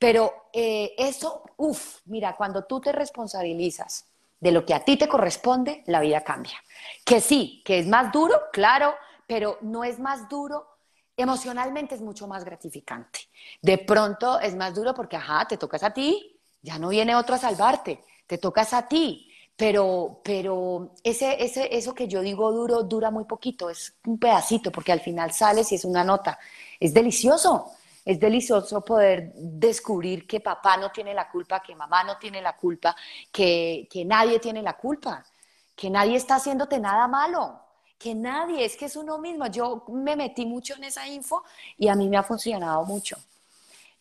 Pero eh, eso, uff, mira, cuando tú te responsabilizas de lo que a ti te corresponde, la vida cambia. Que sí, que es más duro, claro, pero no es más duro, emocionalmente es mucho más gratificante. De pronto es más duro porque, ajá, te tocas a ti, ya no viene otro a salvarte, te tocas a ti, pero, pero ese, ese, eso que yo digo duro, dura muy poquito, es un pedacito, porque al final sales y es una nota. Es delicioso, es delicioso poder descubrir que papá no tiene la culpa, que mamá no tiene la culpa, que, nadie tiene la culpa, que nadie está haciéndote nada malo, que nadie, es que es uno mismo. Yo me metí mucho en esa info y a mí me ha funcionado mucho.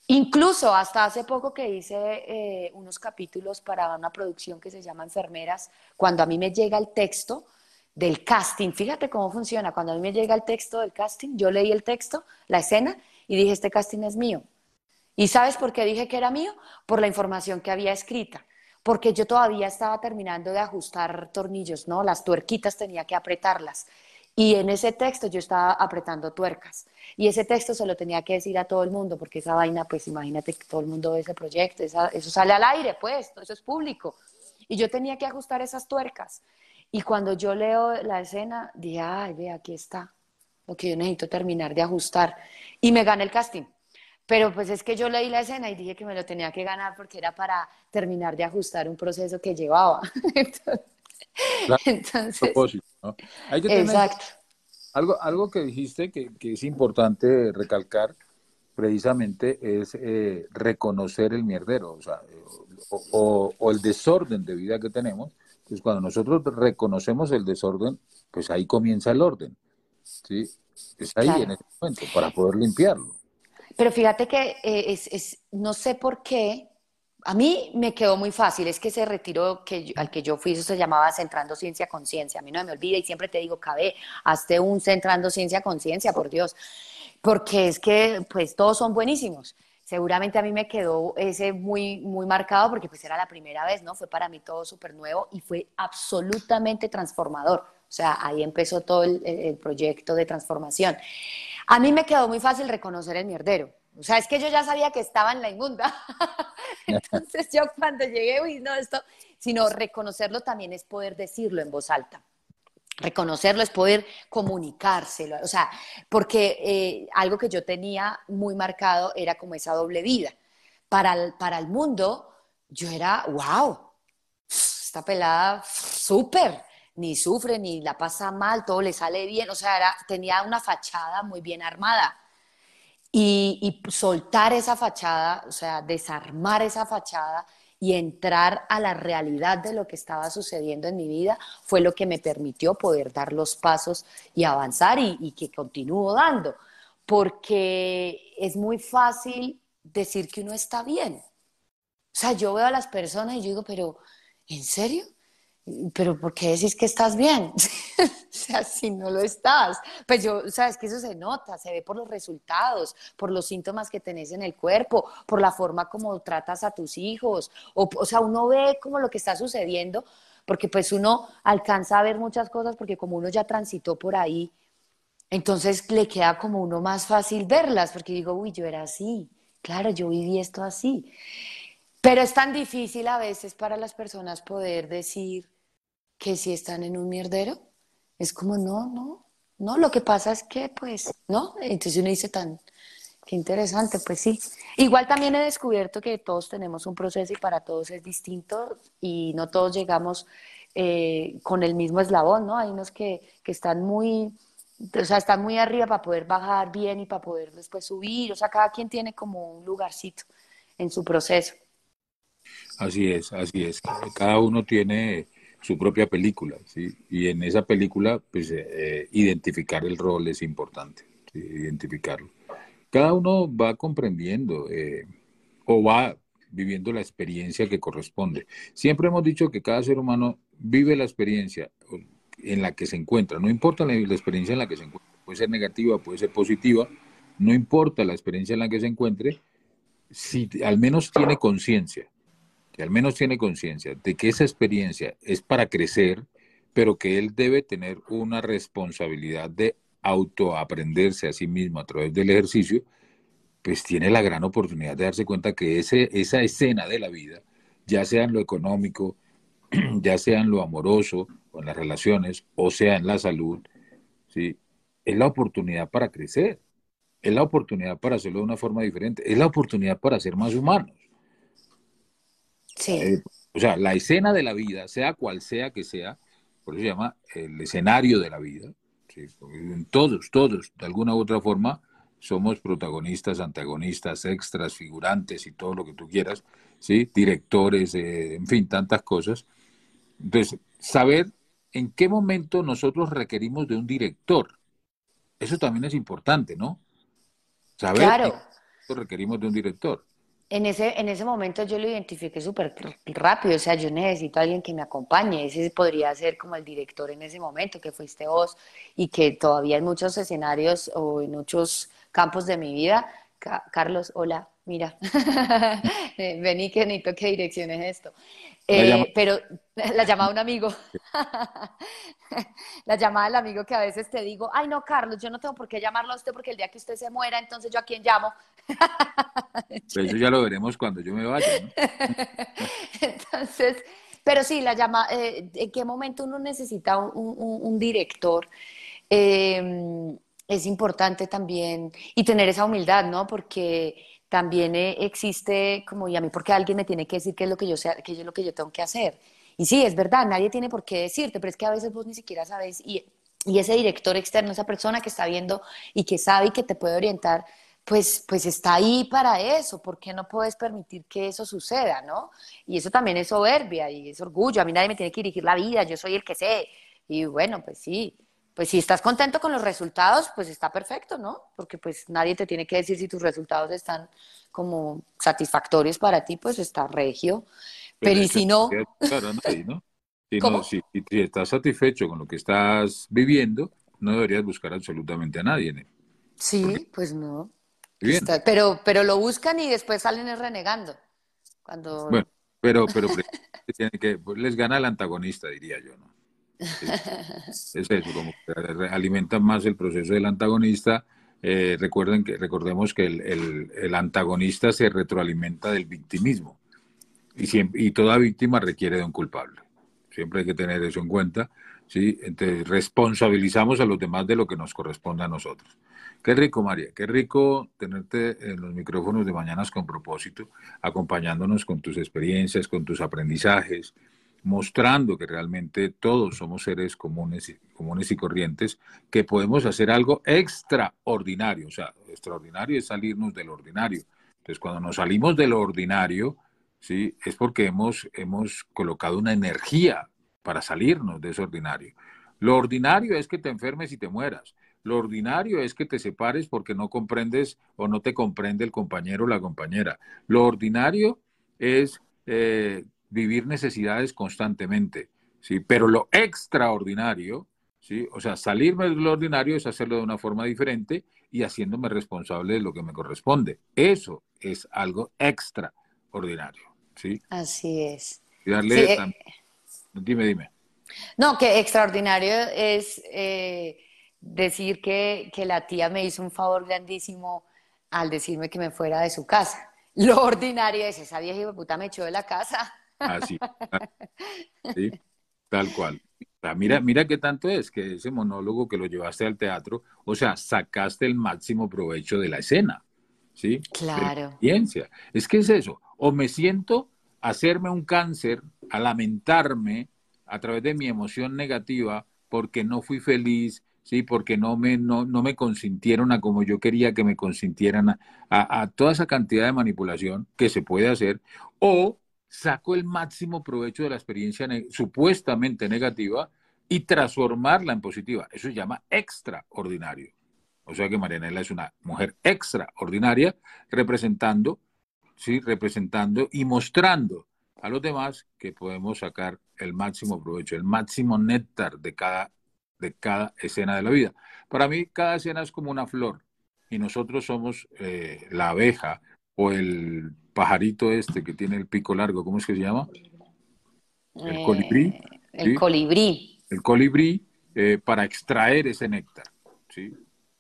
Incluso hasta hace poco que hice eh, unos capítulos para una producción que se llama Enfermeras, cuando a mí me llega el texto del casting, fíjate cómo funciona, cuando a mí me llega el texto del casting, yo leí el texto, la escena, y dije, este casting es mío. ¿Y sabes por qué dije que era mío? Por la información que había escrita. Porque yo todavía estaba terminando de ajustar tornillos, ¿no? Las tuerquitas tenía que apretarlas. Y en ese texto yo estaba apretando tuercas. Y ese texto se lo tenía que decir a todo el mundo, porque esa vaina, pues imagínate que todo el mundo ve ese proyecto, eso sale al aire, pues, eso es público. Y yo tenía que ajustar esas tuercas. Y cuando yo leo la escena, dije, ay, ve, aquí está lo que yo necesito terminar de ajustar. Y me gané el casting. Pero pues es que yo leí la escena y dije que me lo tenía que ganar porque era para terminar de ajustar un proceso que llevaba. Entonces, propósito, ¿no? Hay que exacto. Algo, algo que dijiste que, que es importante recalcar precisamente es eh, reconocer el mierdero, o, sea, o, o, el desorden de vida que tenemos. Entonces, cuando nosotros reconocemos el desorden, pues ahí comienza el orden. ¿Sí? Es ahí en ese momento, para poder limpiarlo. Pero fíjate que eh, es, es, no sé por qué, a mí me quedó muy fácil, es que ese retiro que al que yo fui, eso se llamaba Centrando Ciencia Conciencia, a mí no me olvida y siempre te digo, cabe, hazte un Centrando Ciencia Conciencia, por Dios porque es que pues todos son buenísimos. Seguramente a mí me quedó ese muy, muy marcado porque pues era la primera vez, ¿no? Fue para mí todo súper nuevo y fue absolutamente transformador. O sea, ahí empezó todo el, el, proyecto de transformación. A mí me quedó muy fácil reconocer el mierdero. O sea, es que yo ya sabía que estaba en la inmunda. Entonces yo cuando llegué, uy, no, esto, sino reconocerlo también es poder decirlo en voz alta. Reconocerlo es poder comunicárselo, o sea, porque eh, algo que yo tenía muy marcado era como esa doble vida. Para el, para el mundo, yo era, wow, esta pelada súper, ni sufre, ni la pasa mal, todo le sale bien, o sea, era, tenía una fachada muy bien armada. Y, soltar esa fachada, o sea, desarmar esa fachada y entrar a la realidad de lo que estaba sucediendo en mi vida fue lo que me permitió poder dar los pasos y avanzar y, que continúo dando. Porque es muy fácil decir que uno está bien. O sea, yo veo a las personas y yo digo, pero ¿en serio? Pero ¿por qué decís que estás bien? o sea, si no lo estás. Pues yo, sabes que eso se nota, se ve por los resultados, por los síntomas que tenés en el cuerpo, por la forma como tratas a tus hijos. O, o sea, uno ve como lo que está sucediendo, porque pues uno alcanza a ver muchas cosas, porque como uno ya transitó por ahí, entonces le queda como uno más fácil verlas, porque digo, uy, yo era así, claro, yo viví esto así. Pero es tan difícil a veces para las personas poder decir, que si están en un mierdero, es como, no, no, no, lo que pasa es que, pues, ¿no? Entonces uno dice tan, qué interesante, pues sí. Igual también he descubierto que todos tenemos un proceso y para todos es distinto y no todos llegamos eh, con el mismo eslabón, ¿no? Hay unos que, que están muy, o sea, están muy arriba para poder bajar bien y para poder después subir, o sea, cada quien tiene como un lugarcito en su proceso. Así es, así es. Cada uno tiene su propia película, ¿sí? Y en esa película, pues, eh, eh, identificar el rol es importante, identificarlo. Cada uno va comprendiendo eh, o va viviendo la experiencia que corresponde. Siempre hemos dicho que cada ser humano vive la experiencia en la que se encuentra, no importa la, la experiencia en la que se encuentra, puede ser negativa, puede ser positiva, no importa la experiencia en la que se encuentre, si al menos tiene conciencia al menos tiene conciencia de que esa experiencia es para crecer, pero que él debe tener una responsabilidad de autoaprenderse a sí mismo a través del ejercicio, pues tiene la gran oportunidad de darse cuenta que ese, esa escena de la vida, ya sea en lo económico, ya sea en lo amoroso o en las relaciones, o sea en la salud, ¿sí? es la oportunidad para crecer, es la oportunidad para hacerlo de una forma diferente, es la oportunidad para ser más humanos. Eh, o sea, la escena de la vida, sea cual sea que sea, por eso se llama el escenario de la vida. En todos, todos, de alguna u otra forma, somos protagonistas, antagonistas, extras, figurantes y todo lo que tú quieras, ¿sí? directores, eh, en fin, tantas cosas. Entonces, saber en qué momento nosotros requerimos de un director. Eso también es importante, ¿no? Saber claro. requerimos de un director en ese, en ese momento yo lo identifiqué súper rápido, o sea, yo necesito a alguien que me acompañe, ese podría ser como el director en ese momento, que fuiste vos, y que todavía en muchos escenarios o en muchos campos de mi vida, Carlos, hola, mira, vení que necesito que direcciones esto. Eh, pero la llamada a un amigo, la llamada del amigo que a veces te digo, ay no, Carlos, yo no tengo por qué llamarlo a usted porque el día que usted se muera, entonces yo a quién llamo. Pero eso ya lo veremos cuando yo me vaya. entonces, pero sí, la llama, eh, ¿en qué momento uno necesita un, director? Em, es importante también y tener esa humildad, ¿no? Porque también eh, existe como, ¿y a mí porque alguien me tiene que decir qué es lo que yo, sé, qué es lo que yo tengo que hacer? Y sí, es verdad, nadie tiene por qué decirte, pero es que a veces vos ni siquiera sabes, y, y ese director externo, esa persona que está viendo y que sabe y que te puede orientar, pues, pues está ahí para eso, ¿por qué no puedes permitir que eso suceda, no? Y eso también es soberbia y es orgullo, a mí nadie me tiene que dirigir la vida, yo soy el que sé, y bueno, pues sí, pues si estás contento con los resultados, pues está perfecto, ¿no? Porque pues nadie te tiene que decir si tus resultados están como satisfactorios para ti, pues está regio. Pero, y si no... Claro, nadie, ¿no? Si, si, estás satisfecho con lo que estás viviendo, no deberías buscar absolutamente a nadie. Sí, pues no. Pero, pero lo buscan y después salen renegando. Cuando... Bueno, pero, pero tiene que, pues, les gana el antagonista, diría yo, ¿no? Es, eso, como que alimentan más el proceso del antagonista. Eh, recuerden que, recordemos que el, el, antagonista se retroalimenta del victimismo y, siempre, y toda víctima requiere de un culpable. Siempre hay que tener eso en cuenta. ¿sí? Entonces, responsabilizamos a los demás de lo que nos corresponde a nosotros. Qué rico, María, qué rico tenerte en los micrófonos de Mañanas con propósito, acompañándonos con tus experiencias, con tus aprendizajes, mostrando que realmente todos somos seres comunes comunes y corrientes, que podemos hacer algo extraordinario. O sea, extraordinario es salirnos del ordinario. Entonces, cuando nos salimos del ordinario, ¿sí? es porque hemos, hemos colocado una energía para salirnos de ese ordinario. Lo ordinario es que te enfermes y te mueras. Lo ordinario es que te separes porque no comprendes o no te comprende el compañero o la compañera. Lo ordinario es eh, vivir necesidades constantemente, ¿sí? Pero lo extraordinario, ¿sí? O sea, salirme de lo ordinario es hacerlo de una forma diferente y haciéndome responsable de lo que me corresponde. Eso es algo extraordinario, ¿sí? Así es. Eh, dime, dime. No, que extraordinario es eh, decir que, que la tía me hizo un favor grandísimo al decirme que me fuera de su casa. Lo ordinario es esa vieja puta me echó de la casa. Así. ¿sí? Tal cual. Mira, mira qué tanto es que ese monólogo que lo llevaste al teatro, o sea, sacaste el máximo provecho de la escena, ¿sí? Claro. Ciencia. Es que es eso. O me siento a hacerme un cáncer, a lamentarme a través de mi emoción negativa porque no fui feliz, sí, porque no me, no, no me consintieron a como yo quería que me consintieran, a, a toda esa cantidad de manipulación que se puede hacer, o saco el máximo provecho de la experiencia supuestamente negativa y transformarla en positiva. Eso se llama extraordinario. O sea que Marianela es una mujer extraordinaria representando, sí, representando y mostrando a los demás que podemos sacar el máximo provecho, el máximo néctar de cada, de cada escena de la vida. Para mí, cada escena es como una flor y nosotros somos eh, la abeja o el pajarito este que tiene el pico largo, ¿cómo es que se llama? El eh, colibrí. el colibrí. El colibrí eh, para extraer ese néctar, ¿sí?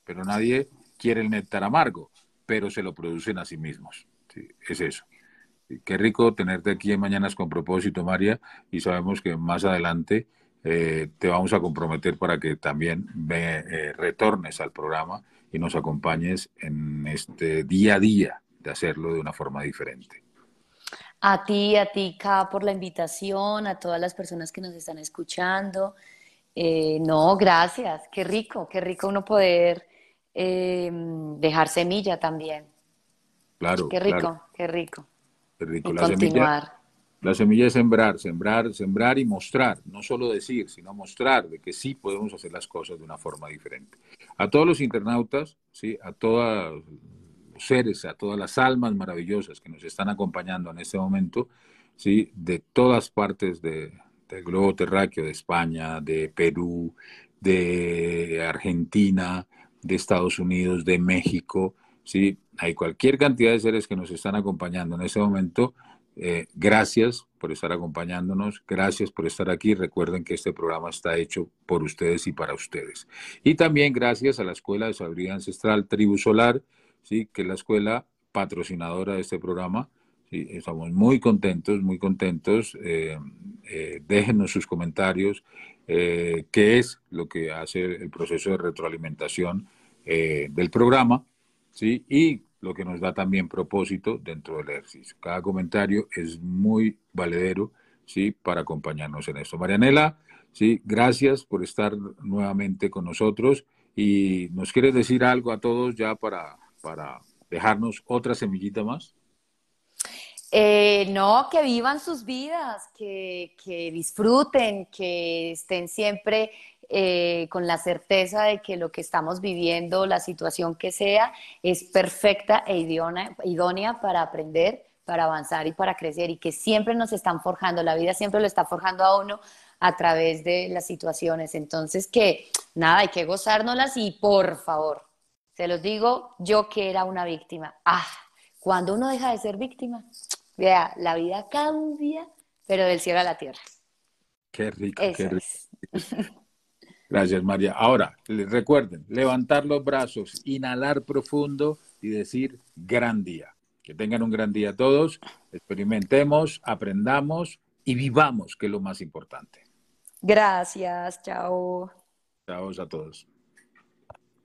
Pero nadie quiere el néctar amargo, pero se lo producen a sí mismos, ¿sí? Es eso. Qué rico tenerte aquí en Mañanas con propósito, María, y sabemos que más adelante eh, te vamos a comprometer para que también me, retornes al programa y nos acompañes en este día a día de hacerlo de una forma diferente. A ti, a ti, Ka, por la invitación, a todas las personas que nos están escuchando. Eh, no, gracias. Qué rico, qué rico uno poder eh, dejar semilla también. Claro. Qué rico, qué rico. Qué rico. la Semilla, la semilla es sembrar, sembrar, sembrar y mostrar. No solo decir, sino mostrar de que sí podemos hacer las cosas de una forma diferente. A todos los internautas, sí, a todas seres, a todas las almas maravillosas que nos están acompañando en este momento, ¿sí? de todas partes de, del globo terráqueo, de España, de Perú, de Argentina, de Estados Unidos, de México, ¿sí? hay cualquier cantidad de seres que nos están acompañando en este momento. Eh, gracias por estar acompañándonos, gracias por estar aquí. Recuerden que este programa está hecho por ustedes y para ustedes. Y también gracias a la Escuela de Sabiduría Ancestral Tribu Solar, ¿sí? que es la escuela patrocinadora de este programa. ¿sí? Estamos muy contentos, muy contentos. Eh, eh, déjenos sus comentarios, eh, qué es lo que hace el proceso de retroalimentación del programa. ¿sí? Y lo que nos da también propósito dentro del ejercicio. Cada comentario es muy valedero, ¿sí? Para acompañarnos en esto. Marianela, ¿sí? Gracias por estar nuevamente con nosotros y nos quieres decir algo a todos ya para, para dejarnos otra semillita más. Eh, no, que vivan sus vidas, que, que disfruten, que estén siempre eh, con la certeza de que lo que estamos viviendo, la situación que sea, es perfecta e idónea, idónea para aprender, para avanzar y para crecer y que siempre nos están forjando, la vida siempre lo está forjando a uno a través de las situaciones. Entonces, que nada, hay que gozárnoslas y por favor, se los digo, yo que era una víctima. Ah, cuando uno deja de ser víctima, vea, la vida cambia, pero del cielo a la tierra. Qué rico, qué rico. Gracias, María. Ahora, recuerden, levantar los brazos, inhalar profundo y decir gran día. Que tengan un gran día todos, experimentemos, aprendamos y vivamos, que es lo más importante. Gracias, chao. Chao a todos.